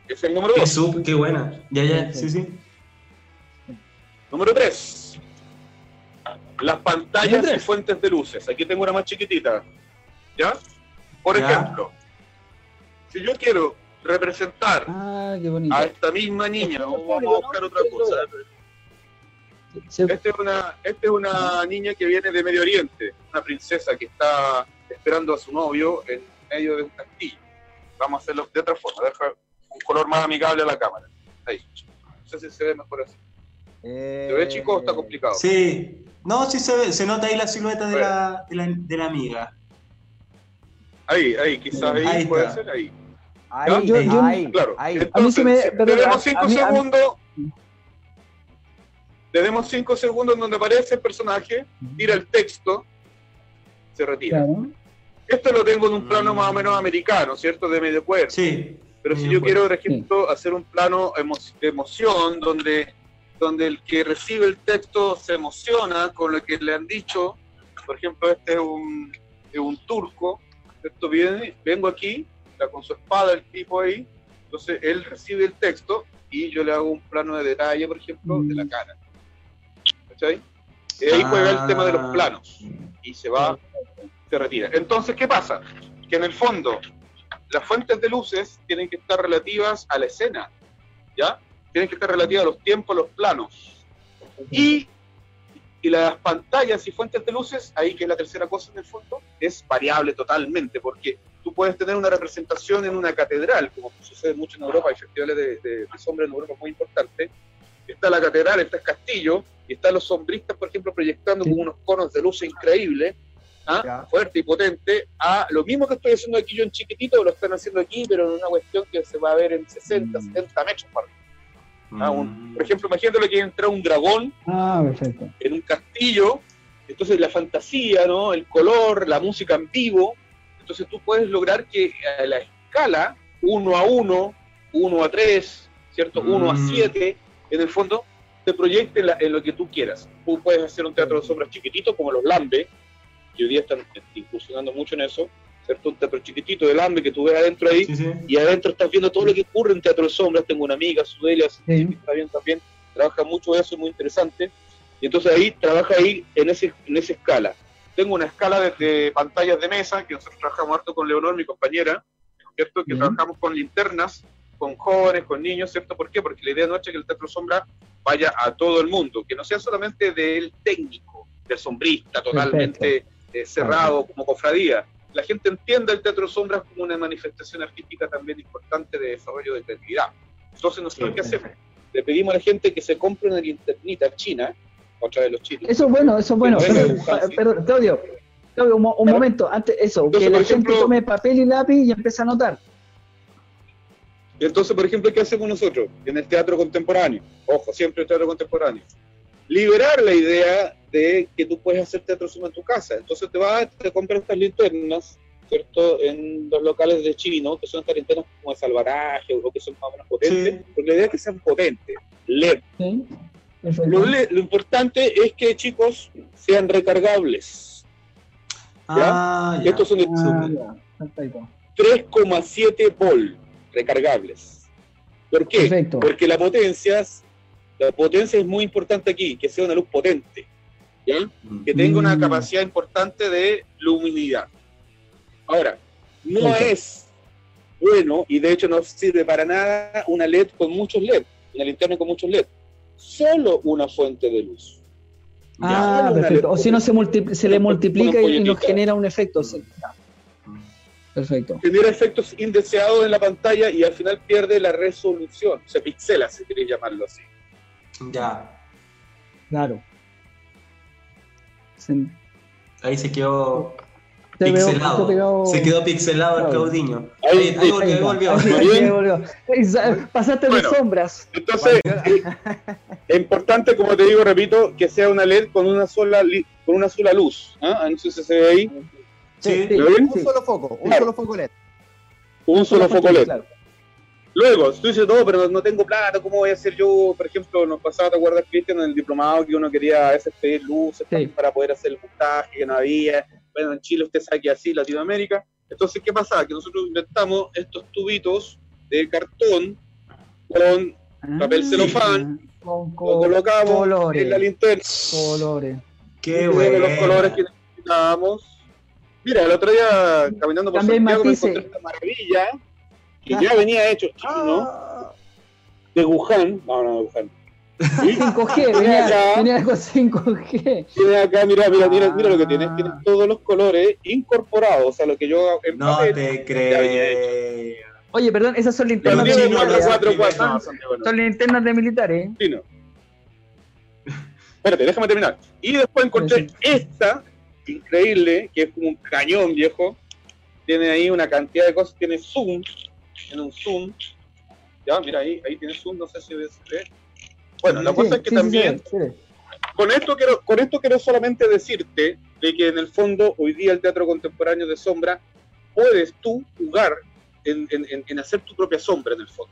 Ese es el número Qué, dos. sub, qué buena. Ya, ya, sí, sí. Número 3. Las pantallas y fuentes de luces. Aquí tengo una más chiquitita. ¿Ya? Por Ya. ejemplo, si yo quiero representar Ah, a esta misma niña, o vamos a buscar otra cosa. Esta es una, esta es una niña que viene de Medio Oriente, una princesa que está esperando a su novio en medio de un castillo. Vamos a hacerlo de otra forma, deja un color más amigable a la cámara. Ahí. No sé si se ve mejor así. ¿Se ve chico o está complicado? Sí. No, sí se ve, se nota ahí la silueta de la, de la, de la amiga. Ahí, ahí, quizás ahí, Ahí puede está. ser ahí. Ahí, Yo- yo- ahí, Claro. ahí. Entonces, A mí se me- si perdón, le a- demos 5 a mí- a mí- segundos. Le demos 5 segundos en donde aparece el personaje, tira el texto, se retira. Claro. Esto lo tengo en un plano más o menos americano, ¿cierto? De medio cuerpo. Sí. Pero si yo quiero, por ejemplo, hacer un plano emo- de emoción, donde, donde el que recibe el texto se emociona con lo que le han dicho, por ejemplo, este es un, es un turco, esto viene, vengo aquí, está con su espada el tipo ahí, entonces él recibe el texto y yo le hago un plano de detalle, por ejemplo, de la cara. ¿Cachai? Y ahí juega el tema de los Ah. planos y se va, se retira. Entonces, ¿qué pasa? Que en el fondo las fuentes de luces tienen que estar relativas a la escena, ¿ya? Tienen que estar relativas a los tiempos, los planos. Y, y las pantallas y fuentes de luces, ahí que es la tercera cosa en el fondo, es variable totalmente, porque tú puedes tener una representación en una catedral, como sucede mucho en Europa, hay festivales de, de, de sombra en Europa muy importantes. Está la catedral, está el castillo, y están los sombristas, por ejemplo, proyectando con unos conos de luz increíbles, ¿ah? fuerte y potente, a lo mismo que estoy haciendo aquí yo en chiquitito, lo están haciendo aquí, pero en una cuestión que se va a ver en 60, 70 metros para arriba. ¿Ah? Un- por ejemplo, imagínate que entra un dragón Ah, en un castillo, entonces la fantasía, ¿no? el color, la música en vivo, entonces tú puedes lograr que a la escala 1 a 1, 1 a 3, ¿cierto? 1 a Mm. 7, en el fondo, te proyecte en, la- en lo que tú quieras. Tú puedes hacer un teatro de sombras chiquitito, como los Lambe, que hoy día están incursionando mucho en eso, ¿cierto? Un teatro chiquitito de Lambe que tú ves adentro ahí, y adentro estás viendo todo lo que ocurre en teatro de sombras. Tengo una amiga, Sudelia, que está bien también, trabaja mucho eso, es muy interesante. Y entonces ahí trabaja ahí en, ese, en esa escala. Tengo una escala de, de pantallas de mesa, que nosotros trabajamos harto con Leonor, mi compañera, ¿cierto? Que trabajamos con linternas, con jóvenes, con niños, ¿cierto? ¿Por qué? Porque la idea nuestra es que el teatro sombra vaya a todo el mundo, que no sea solamente del técnico, del sombrista, totalmente eh, cerrado como cofradía. La gente entienda el teatro sombras como una manifestación artística también importante de desarrollo de creatividad. Entonces, nosotros, ¿qué hacemos? Le pedimos a la gente que se compre una linternita china, otra de los chinos. Eso es bueno, eso es bueno. Sí. pero, Claudio, Claudio, un, un momento, antes eso, Entonces, que la ejemplo- gente tome papel y lápiz y empiece a anotar. Y entonces, por ejemplo, ¿qué hacemos nosotros en el teatro contemporáneo? Ojo, siempre el teatro contemporáneo. Liberar la idea de que tú puedes hacer teatro suma en tu casa. Entonces te vas, te compras estas linternas, ¿cierto? En los locales de chino, que son estas linternas como de salvaraje o que son más o menos potentes. Porque la idea es que sean potentes, LED. Lo, importante es que, chicos, sean recargables. Ah, ya. Estos son de Ah, Perfecto. 3,7 volt recargables. ¿Por qué? Perfecto. Porque la potencia, la potencia es muy importante aquí, que sea una luz potente, ¿ya? que tenga una Mm. capacidad importante de luminidad. Ahora, no es bueno y de hecho no sirve para nada una LED con muchos LED, una linterna con muchos LED. Solo una fuente de luz. Ah, perfecto. O si no se, se le multiplica y, nos genera un efecto. sí. Perfecto. genera efectos indeseados en la pantalla y al final pierde la resolución, se pixela, si queréis llamarlo así. Ya. Claro. Ahí se quedó se pixelado. se quedó pixelado el. Claudiño. Ahí, Ahí, ahí volvió, ahí volvió. Ahí, volvió. Pasaste Bueno. de sombras. Entonces, es importante, como te digo, repito, que sea una LED con una sola con una sola luz. ¿ah? No sé si se ve ahí. Sí, ¿Lo ven? un solo foco, un Claro. solo foco LED. Un solo foco LED. Claro. Luego, tú dices, no, pero no tengo plata, ¿cómo voy a hacer yo? Por ejemplo, nos pasaba, ¿te acuerdas, Cristian, en el diplomado que uno quería a veces pedir luces Sí. para poder hacer el montaje, que no había? Bueno, en Chile usted sabe que así, Latinoamérica. Entonces, ¿qué pasaba? Que nosotros inventamos estos tubitos de cartón con papel Ah, celofán, Con lo co- colocamos colores. en la linterna. colores. Qué de los bueno. colores que necesitábamos. Mira, el otro día caminando por También Santiago me encontré esta maravilla que ya venía hecho chino de Wuhan. No, no, de Wuhan. ¿Sí? 5G, Tiene venía, acá, venía con 5G. tiene acá, mira, mira, mira, mira lo que tiene. Ah. Tiene todos los colores incorporados. O sea, lo que yo en No papel, te creo. Oye, perdón, esas son linternas de militares. lo 4, 4, saben. no, Santiago, no. Son linternas de militares. ¿eh? chino. Espérate, déjame terminar. Y después encontré Sí, esta, increíble, que es como un cañón viejo. Tiene ahí una cantidad de cosas, tiene zoom, tiene un zoom. Ya, mira ahí, ahí tiene zoom, no sé si se ve. Bueno, la Sí, cosa es que sí, también, con esto quiero, con esto quiero solamente decirte de que en el fondo hoy día el teatro contemporáneo de sombra puedes tú jugar en, en- en- en hacer tu propia sombra en el fondo.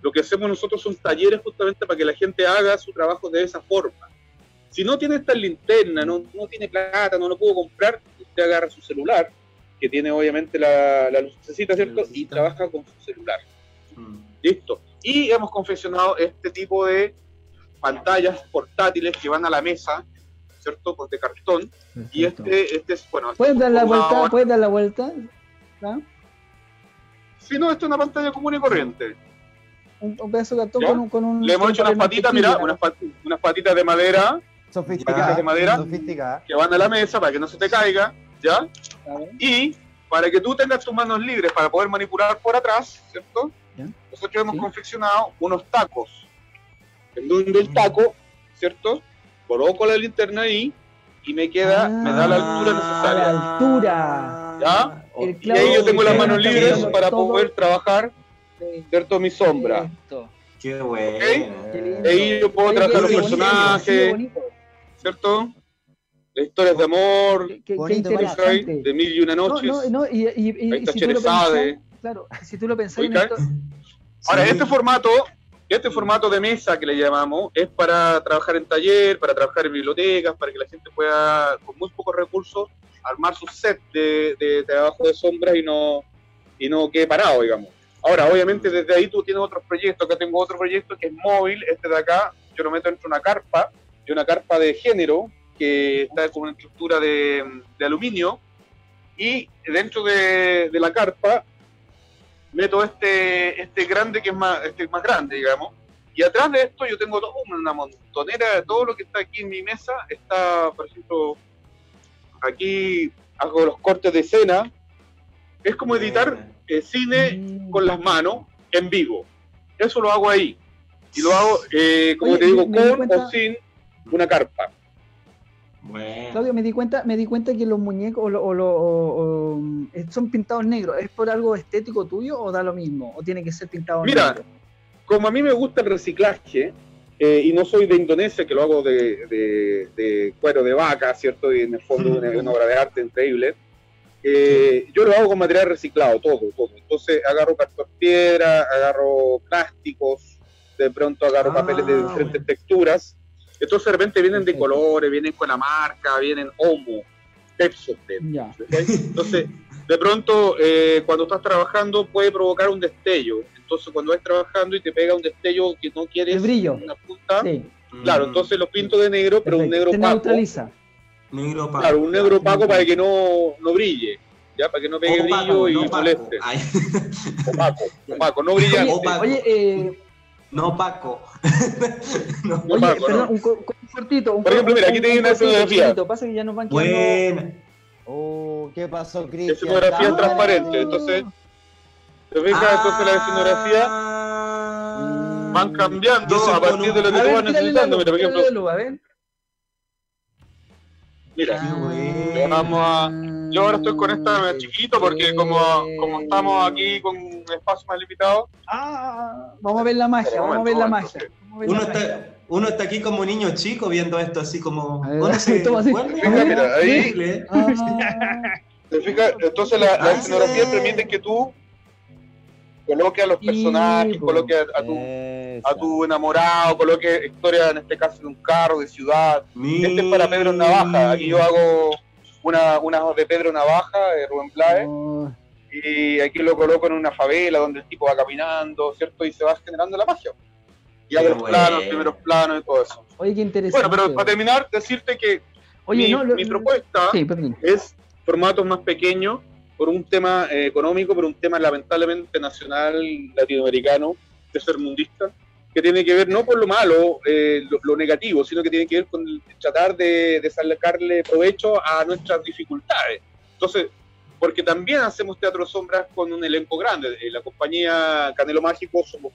Lo que hacemos nosotros son talleres justamente para que la gente haga su trabajo de esa forma. Si no tiene esta linterna, no, no tiene plata, no lo pudo comprar, usted agarra su celular, que tiene obviamente la, la lucecita, ¿cierto? Y lucecita. trabaja con su celular. Mm. Listo. Y hemos confeccionado este tipo de pantallas portátiles que van a la mesa, ¿cierto? Con de cartón. Y este, este es, bueno, ¿Puedes dar la vuelta? ¿Puedes dar la vuelta? ¿Ah? Si no, esto es una pantalla común y corriente. Un, un pedazo de cartón con un, con un. Le hemos hecho unas patitas, mira, unas, pat- unas patitas de madera Sofisticada. de madera. Sofisticada. que van a la mesa para que no se te caiga, ¿ya? Y para que tú tengas tus manos libres para poder manipular por atrás, ¿cierto? Ya. Nosotros hemos confeccionado unos tacos, en donde el taco, ¿cierto? Coloco la linterna ahí y me queda, me da la altura A la necesaria. altura. ¿Ya? El Y ahí yo tengo las manos libres para todo. poder trabajar, ¿cierto? Mi sombra. Qué bueno. Qué lindo. Ahí yo puedo Oye, trabajar los qué personajes. qué. ¿cierto? Las historias de amor, Qué, qué Bonito, ¿cachai? interesante. de mil y una No, noches. no, no, y, y- y- Ahí y está si tú lo Cherezade. pensás, claro, si tú lo pensás, esto- Ahora, Sí. este formato, este formato de mesa que le llamamos, es para trabajar en taller, para trabajar en bibliotecas, para que la gente pueda, con muy pocos recursos, armar su set de, de trabajo de sombras y no, y no quede parado, digamos. Ahora, obviamente, desde ahí tú tienes otros proyectos. Acá tengo otro proyecto que es móvil, este de acá, yo lo meto dentro de una carpa, de una carpa de género, que está con una estructura de, de aluminio, y dentro de, de la carpa meto este, este grande que es más, este más grande, digamos. Y atrás de esto yo tengo todo- una montonera de todo lo que está aquí en mi mesa. Está, por ejemplo, aquí hago los cortes de escena. Es como editar eh, cine Mm. con las manos en vivo. Eso lo hago ahí. Y lo hago, eh, como Oye, te digo, con cuenta- o sin una carpa. Bueno. Claudio, me di cuenta, me di cuenta que los muñecos o lo- o lo- o- o, eh, son pintados negros. ¿Es por algo estético tuyo o da lo mismo? ¿O tiene que ser pintado Mira, negro? como a mí me gusta el reciclaje, eh, y no soy de Indonesia, que lo hago de, de- de cuero de vaca, ¿cierto? Y en el fondo una, una obra de arte increíble. eh, yo lo hago con material reciclado, todo, todo. Entonces agarro cartón piedra, agarro plásticos, de pronto agarro Ah, papeles de diferentes texturas. Entonces de repente vienen de colores, vienen con la marca, vienen homo. Ya. Entonces, de pronto, eh, cuando estás trabajando puede provocar un destello. Entonces, cuando vas trabajando y te pega un destello que no quieres, El brillo. una punta, Sí, claro, entonces lo pinto de negro, pero un negro opaco. neutraliza. Negro opaco. Claro, un negro opaco para que no, no brille, ya, para que no pegue Opaco, brillo y no opaco. moleste. Ay, Opaco, opaco, no brilla. Oye, opaco. oye, eh, no opaco. no. Oye, perdón, ¿no? un, co- un cortito. Un Por ejemplo, mira, aquí un tengo una escenografía. Pasa que ya nos van quedando... Buena. Oh, ¿qué pasó, Cristian? Escenografía Ah, transparente, entonces, ¿te fijas? Entonces la escenografía Ah. van cambiando a partir de lo que tú vas necesitando. Mira, por ejemplo, la luz, a ver. mira, le vamos a... Yo ahora estoy con esta chiquito porque como, como estamos aquí con un espacio más limitado, Ah, vamos a ver la magia, vamos a ver la magia. Uno está, uno está aquí como niño chico viendo esto así como. ¿Cómo se. Ah, ¿te fijas? Entonces la, la Ah, escenografía sí. permite que tú coloques a los personajes, coloques a, a tu, a tu enamorado, coloques historia en este caso de un carro, de ciudad. Este es para Pedro Navaja, aquí yo hago una, una de Pedro Navaja, de Rubén Blades, oh, y aquí lo coloco en una favela donde el tipo va caminando, ¿cierto? Y se va generando la magia. Y Qué los planos, primeros planos y todo eso. Oye, qué interesante. Bueno, pero para terminar, decirte que Oye, mi, no, lo- mi propuesta Sí, es formatos más pequeños por un tema eh, económico, por un tema lamentablemente nacional latinoamericano, de ser mundista, que tiene que ver no por lo malo, eh, lo, lo negativo, sino que tiene que ver con el tratar de, de sacarle provecho a nuestras dificultades. Entonces, porque también hacemos teatro sombras con un elenco grande. Eh, La compañía Canelo Mágico somos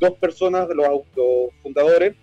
dos personas, los, los fundadores,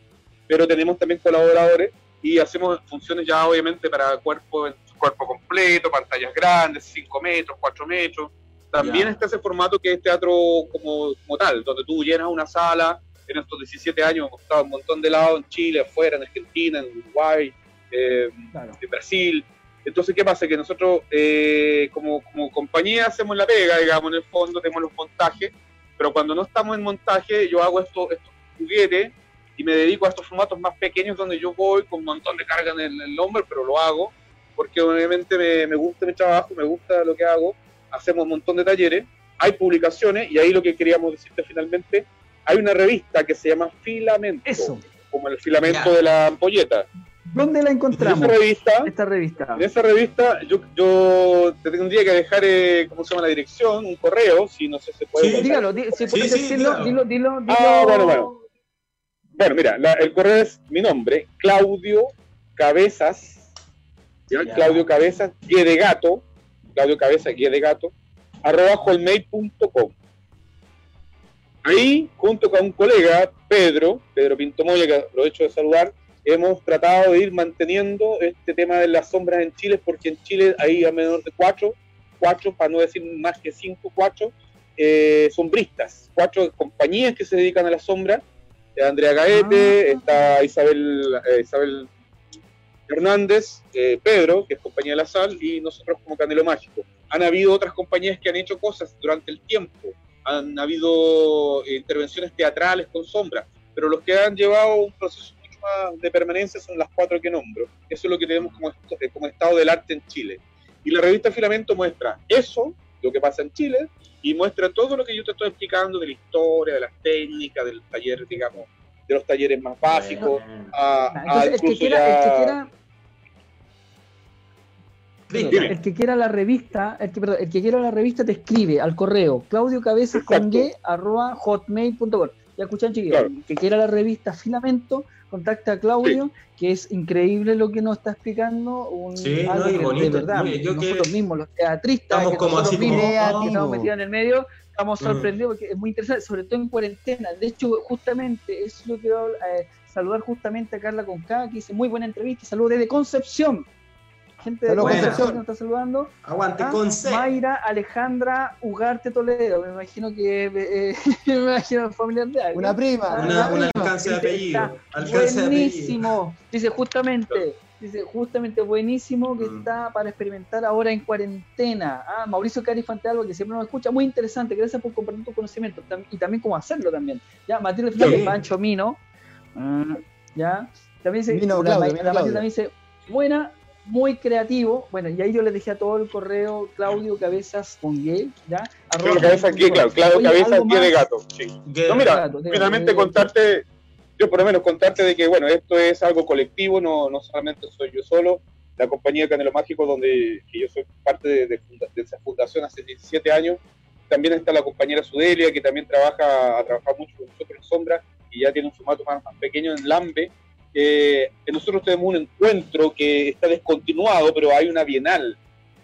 pero tenemos también colaboradores y hacemos funciones ya obviamente para cuerpo, cuerpo completo, pantallas grandes, 5 metros, 4 metros. También está ese formato que es teatro como, como tal, donde tú llenas una sala. En estos 17 años hemos estado un montón de lados, en Chile, afuera, en Argentina, en Uruguay, eh, Claro. en Brasil. Entonces, ¿qué pasa? Que nosotros eh, como, como compañía hacemos la pega, digamos, en el fondo, tenemos los montajes, pero cuando no estamos en montaje, yo hago esto, estos juguetes y me dedico a estos formatos más pequeños donde yo voy con un montón de carga en el, en el hombro, pero lo hago porque obviamente me, me gusta mi trabajo, me gusta lo que hago, hacemos un montón de talleres, hay publicaciones y ahí lo que queríamos decirte finalmente, hay una revista que se llama Filamento, Eso. como el filamento Ya. de la ampolleta. ¿Dónde la En encontramos? esa revista, Esta revista. en esa revista yo, yo te tendría que dejar, eh, ¿cómo se llama la dirección? Un correo, si no sé si se puede. Sí. Dígalo, di- si Sí, puedes sí, decirlo, dígalo. dilo, dilo, dilo. Ah, bueno, bueno. Bueno, mira, la- el correo es mi nombre, Claudio Cabezas, ¿ya? Ya. Claudio Cabezas, Y de gato, Claudio Cabeza, guía de gato, arroba hotmail.com. Ahí, junto con un colega, Pedro, Pedro Pintomoya, que lo he hecho de saludar, hemos tratado de ir manteniendo este tema de las sombras en Chile, porque en Chile hay a menor de cuatro, cuatro, para no decir más que cinco, cuatro, eh, sombristas, cuatro compañías que se dedican a la sombra. Andrea Gaete, Ah. está Isabel, eh, Isabel Hernández, eh, Pedro, que es compañía de la sal, y nosotros como Canelo Mágico. Han habido otras compañías que han hecho cosas durante el tiempo, han habido intervenciones teatrales con sombra, pero los que han llevado un proceso mucho más de permanencia son las cuatro que nombro. Eso es lo que tenemos como, eh, como estado del arte en Chile. Y la revista Filamento muestra eso, lo que pasa en Chile, y muestra todo lo que yo te estoy explicando de la historia, de las técnicas, del taller, digamos, de los talleres más básicos, a, a Entonces, el que incluso quiera, ya- el que quiera, Dime. el que quiera la revista, el que, perdón, el que quiera la revista te escribe al correo claudio cabezas con G, arroba hotmail.com. Ya escuchan, chiquillos, Claro. el que quiera la revista Filamento, contacta a Claudio, que es increíble lo que nos está explicando. Un, Sí, no, que bonito. de verdad, Muy- yo que- nosotros mismos, los teatristas, Estamos que como así como, oh. que estamos metidos en el medio, estamos Mm. sorprendidos porque es muy interesante, sobre todo en cuarentena. De hecho, justamente, es lo que voy a eh, saludar justamente a Carla Conca, que hizo muy buena entrevista. Saludos desde Concepción. Gente de Saludos, Concepción nos está saludando. Aguante Ah, con C. Mayra Alejandra Ugarte Toledo. Me imagino que eh, me imagino familiar de algo. Una prima. Una, un alcance de apellido. Alcance de apellido. buenísimo. Dice justamente, dice justamente buenísimo que Mm. está para experimentar ahora en cuarentena. Ah, Mauricio Cari Fantealba, que siempre nos escucha, muy interesante. Gracias por compartir tu conocimiento y también cómo hacerlo también. Ya, Matilde Flores. Pancho Mino. Mm, ya. También dice, Mino la, Claudio, Ma- Mino la Matilde Claudio. también dice, buena, muy creativo. Bueno, y ahí yo les dejé a todo el correo Claudio Cabezas con gay, ¿ya? Claudio Arroba Cabeza aquí, claro, Claudio Oye, Cabeza algo guía de gato. Sí. No, mira, Gato, finalmente contarte, yo por lo menos contarte de que, bueno, esto es algo colectivo, no, no solamente soy yo solo, la compañía Canelo Mágico, donde que yo soy parte de, de esa fundación hace 17 años, también está la compañera Sudelia, que también trabaja, ha trabajado mucho con nosotros en Sombra, y ya tiene un formato más, más pequeño en Lambe. Eh, nosotros tenemos un encuentro que está descontinuado, pero hay una bienal.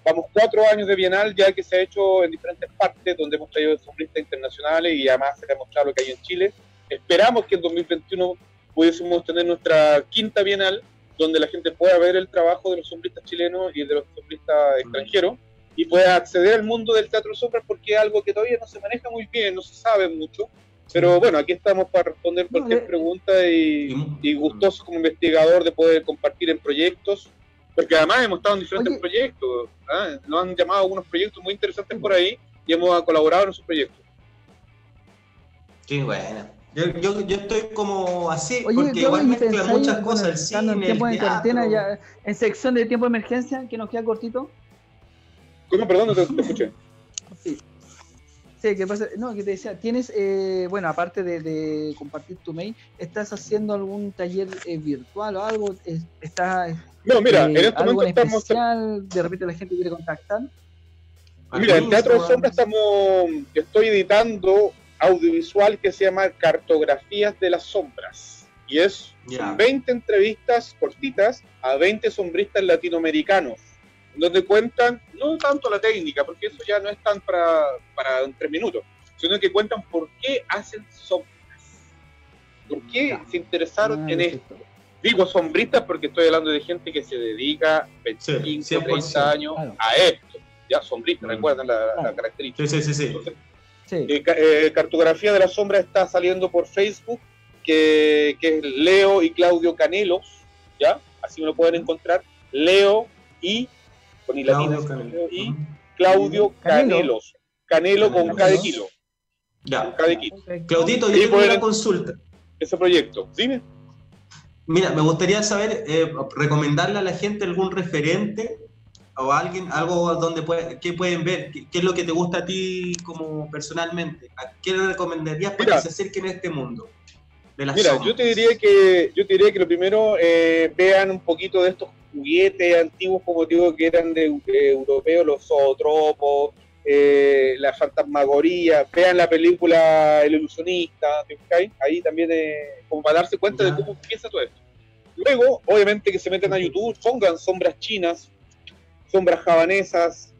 Vamos cuatro años de bienal ya que se ha hecho en diferentes partes, donde hemos traído sombristas internacionales y además se ha mostrado lo que hay en Chile. Esperamos que en 2021 pudiésemos tener nuestra quinta bienal, donde la gente pueda ver el trabajo de los sombristas chilenos y de los sombristas extranjeros y pueda acceder al mundo del teatro sombras porque es algo que todavía no se maneja muy bien, no se sabe mucho. Pero bueno, aquí estamos para responder cualquier pregunta y, y gustoso como investigador de poder compartir en proyectos, porque además hemos estado en diferentes Oye. proyectos, nos han llamado algunos proyectos muy interesantes por ahí y hemos colaborado en esos proyectos. Qué buena. Yo, yo, yo estoy como así, Oye, porque igual ¿y mezcla pensáis, muchas bueno, cosas, el cine, en tiempo el de cuarentena, ya, en sección de tiempo de emergencia, que nos queda cortito. ¿Cómo? Perdón, no te, te escuché. Sí. Que pasa, no, que te decía, tienes, eh, bueno, aparte de, de compartir tu mail, ¿estás haciendo algún taller eh, virtual o algo? Es- ¿Estás No, mira, eh, en este algo momento en estamos especial? De repente la gente quiere contactar. Mira, en Teatro de Sombra estamos, estoy editando audiovisual que se llama Cartografías de las Sombras. Y es son 20 entrevistas cortitas a 20 sombristas latinoamericanos, donde cuentan no tanto la técnica, porque eso ya no es tan para, para en tres minutos, sino que cuentan por qué hacen sombras. ¿Por qué se interesaron Ah, en esto? Digo sombristas porque estoy hablando de gente que se dedica 25, 100%, 30 años claro. a esto. Ya, sombristas, Mm. recuerdan la, la característica. Sí, sí, sí, sí. Entonces, Sí. eh, eh, Cartografía de la Sombra está saliendo por Facebook, que, que es Leo y Claudio Canelos, ¿ya? Así me lo pueden encontrar. Leo y, con y Claudio Canelo. Y. Claudio Canelo. Canelos. Canelo con K de kilo. Con Ya. K de kilo. Claudito, yo tengo una consulta. Ese proyecto. Dime. Mira, me gustaría saber, eh, recomendarle a la gente algún referente o alguien, algo donde puede, que pueden ver, qué, qué es lo que te gusta a ti como personalmente. ¿A qué le recomendarías para Mira. que se acerquen a este mundo? De las Mira, yo te diría que yo te diría que lo primero eh, vean un poquito de estos juguetes antiguos, como digo, que eran de, de europeos, los zootropos, eh, la fantasmagoría, vean la película El ilusionista. Ahí también eh, como para darse cuenta de cómo empieza todo esto. Luego, obviamente que se meten a YouTube, pongan sombras chinas, sombras javanesas,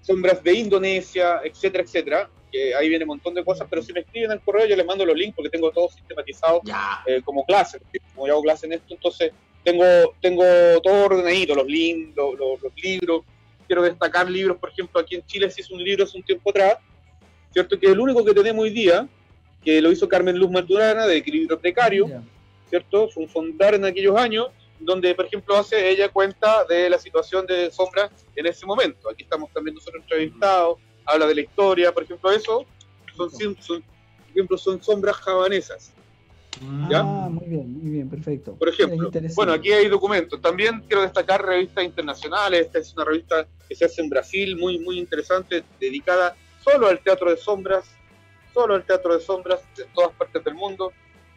sombras de Indonesia, etcétera, etcétera. Que ahí viene un montón de cosas, pero si me escriben al correo yo les mando los links porque tengo todo sistematizado eh, como clase, como yo hago clase en esto, entonces tengo, tengo todo ordenadito, los links, los, los- los libros. Quiero destacar libros, por ejemplo, aquí en Chile se hizo un libro hace un tiempo atrás, ¿cierto? Que es el único que tenemos hoy día, que lo hizo Carmen Luz Maturana, de Equilibrio Precario, ¿cierto? Fue un fondar en aquellos años, donde, por ejemplo, hace ella cuenta de la situación de sombras en ese momento. Aquí estamos también nosotros entrevistados, habla de la historia, por ejemplo, eso, son, son- por ejemplo, son sombras javanesas. ¿Ya? Ah, muy bien, muy bien, perfecto. Por ejemplo, bueno, aquí hay documentos. También quiero destacar revistas internacionales. Esta es una revista que se hace en Brasil, muy, muy interesante, dedicada solo al teatro de sombras, solo al teatro de sombras de todas partes del mundo.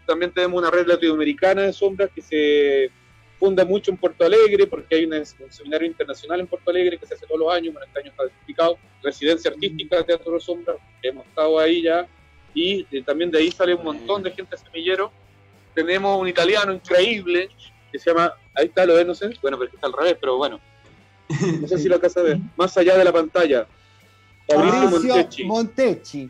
También tenemos una red latinoamericana de sombras que se funda mucho en Puerto Alegre, porque hay un seminario internacional en Puerto Alegre que se hace todos los años, bueno, este año está certificado, residencia artística de teatro de sombras, hemos estado ahí ya, y eh, también de ahí sale un montón de gente semillero. Tenemos un italiano increíble que se llama, ahí está, lo ves, no sé, bueno, pero está al revés, pero bueno, no sé si lo acabas de ver, más allá de la pantalla, Fabrizio Montecchi. Montecchi.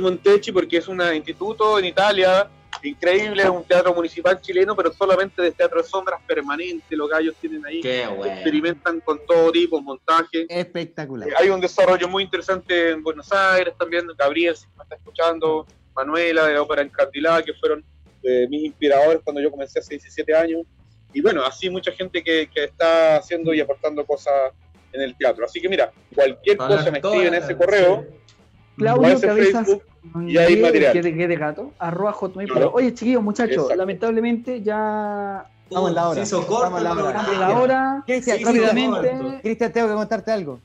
Montecchi porque es un instituto en Italia increíble, es un teatro municipal chileno, pero solamente de teatro de sombras permanente, los gallos tienen ahí, Qué bueno. experimentan con todo tipo, montaje. Espectacular. Eh, Hay un desarrollo muy interesante en Buenos Aires también, Gabriel, si me está escuchando, Manuela de Ópera Encandilada, que fueron eh, mis inspiradores cuando yo comencé hace 17 años. Y bueno, así mucha gente que, que está haciendo y aportando cosas en el teatro. Así que mira, cualquier Para cosa me escriben en ese correo, a Claudio ese Cabezas Facebook, y hay ¿Qué- material. qué de, qué de gato? Arroba hotmail. Claro. Oye, chiquillos, muchachos, Exacto. lamentablemente ya Estamos en la hora. Se hizo corto Estamos en la hora. la hora. Cristian, Sí, rápidamente. Cristian, tengo que contarte algo.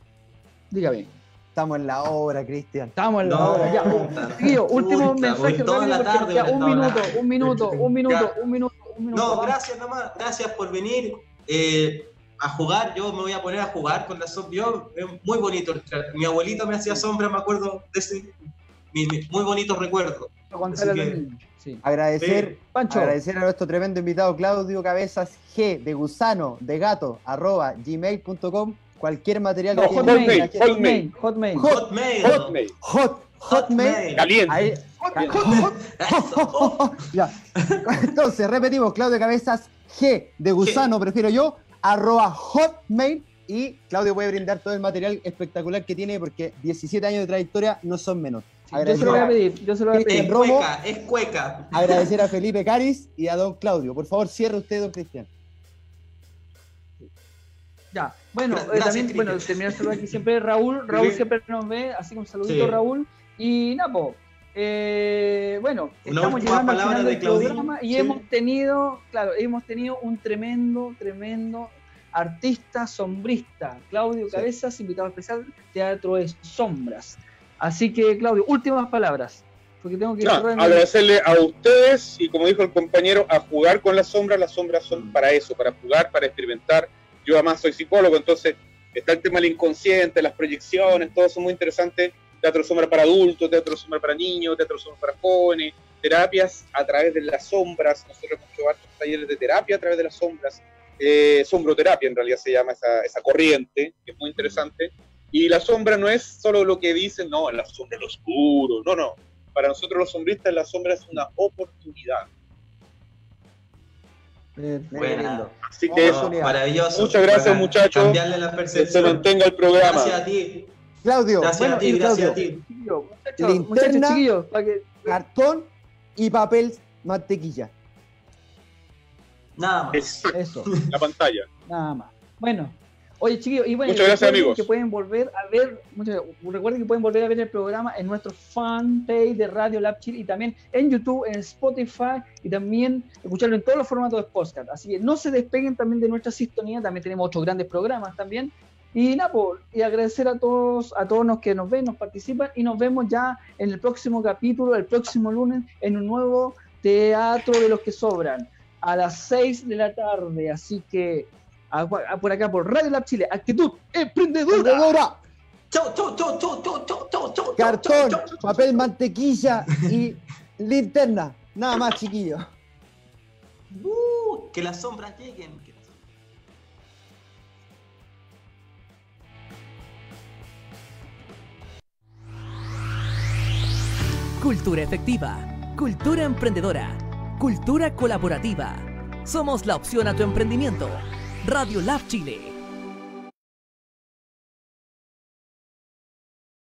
Dígame. Estamos en la hora, Cristian. Estamos en la No, hora. Ya, puta, Chiquillos, último puta, mensaje toda la tarde ya, un minuto, un minuto, un minuto, Ya. un minuto, un minuto. No, vamos. gracias nomás, gracias por venir eh, a jugar. Yo me voy a poner a jugar con la sombra. Yo, es muy bonito. Mi abuelito me hacía sombra, me acuerdo de ese. Mi- mi- muy bonitos recuerdos. Que- sí. Agradecer, Pancho. agradecer a nuestro tremendo invitado Claudio Cabezas G de gusano de gato arroba gmail.com cualquier material No, que hotmail, hotmail, hotmail. Hotmail. Hotmail, Hot, hotmail. caliente. Ahí- Ya. Entonces, repetimos, Claudio Cabezas G de gusano, prefiero yo, arroba hotmail. Y Claudio puede brindar todo el material espectacular que tiene porque 17 años de trayectoria no son menos. Yo se lo voy a pedir, yo se lo voy a pedir. Es Romo. cueca, es cueca. Agradecer a Felipe Caris y a don Claudio. Por favor, cierre usted, don Cristian. Ya, bueno, eh, gracias, también, Cristian. bueno, terminar saludo aquí siempre Raúl, Raúl Sí. siempre nos ve, así que un saludito Sí. Raúl. Y Napo, eh, bueno, Una estamos llegando al final de del Claudine. programa y Sí. hemos tenido, claro, hemos tenido un tremendo, tremendo artista sombrista, Claudio Sí. Cabezas, invitado especial, Teatro de Sombras. Así que, Claudio, últimas palabras, porque tengo que No, agradecerle a ustedes y como dijo el compañero, a jugar con las sombras. Las sombras son para eso, para jugar, para experimentar. Yo además soy psicólogo, entonces está el tema del inconsciente, las proyecciones, todo eso muy interesante. Teatro sombra para adultos, teatro sombra para niños, teatro sombra para jóvenes, terapias a través de las sombras. Nosotros hemos hecho varios talleres de terapia a través de las sombras. Eh, sombroterapia en realidad se llama esa, esa corriente, que es muy interesante. Y la sombra no es solo lo que dicen, no, la sombra es lo oscuro, no, no. Para nosotros los sombristas la sombra es una oportunidad. Buena. Así que Oh, eso, No, maravilloso. Muchas gracias, muchachos. Cambiarle la que se mantenga el programa. Gracias a ti. Claudio, Gracias Bueno, a ti, gracias a ti. chiquillos, muchachos, Linterna. para que cartón y papel mantequilla. Nada más. Es eso. la pantalla. Nada más. Bueno, oye chiquillos, y bueno, Muchas gracias, recuerden amigos. Que pueden volver a ver, muchas- recuerden que pueden volver a ver el programa en nuestro fanpage de Radio Lab Chile y también en YouTube, en Spotify y también escucharlo en todos los formatos de podcast. Así que no se despeguen también de nuestra sintonía, también tenemos otros grandes programas también. Y nada, y agradecer a todos, a todos los que nos ven, nos participan y nos vemos ya en el próximo capítulo, el próximo lunes, en un nuevo teatro de los que sobran a las 6 de la tarde. Así que Ah, ah, por acá por Radio Lab Chile. Actitud emprendedora. emprendedora. Cartón, papel, mantequilla y linterna. Nada más, chiquillo. Que las sombras lleguen. Cultura efectiva, cultura emprendedora, cultura colaborativa. Somos la opción a tu emprendimiento. Radio Lab Chile.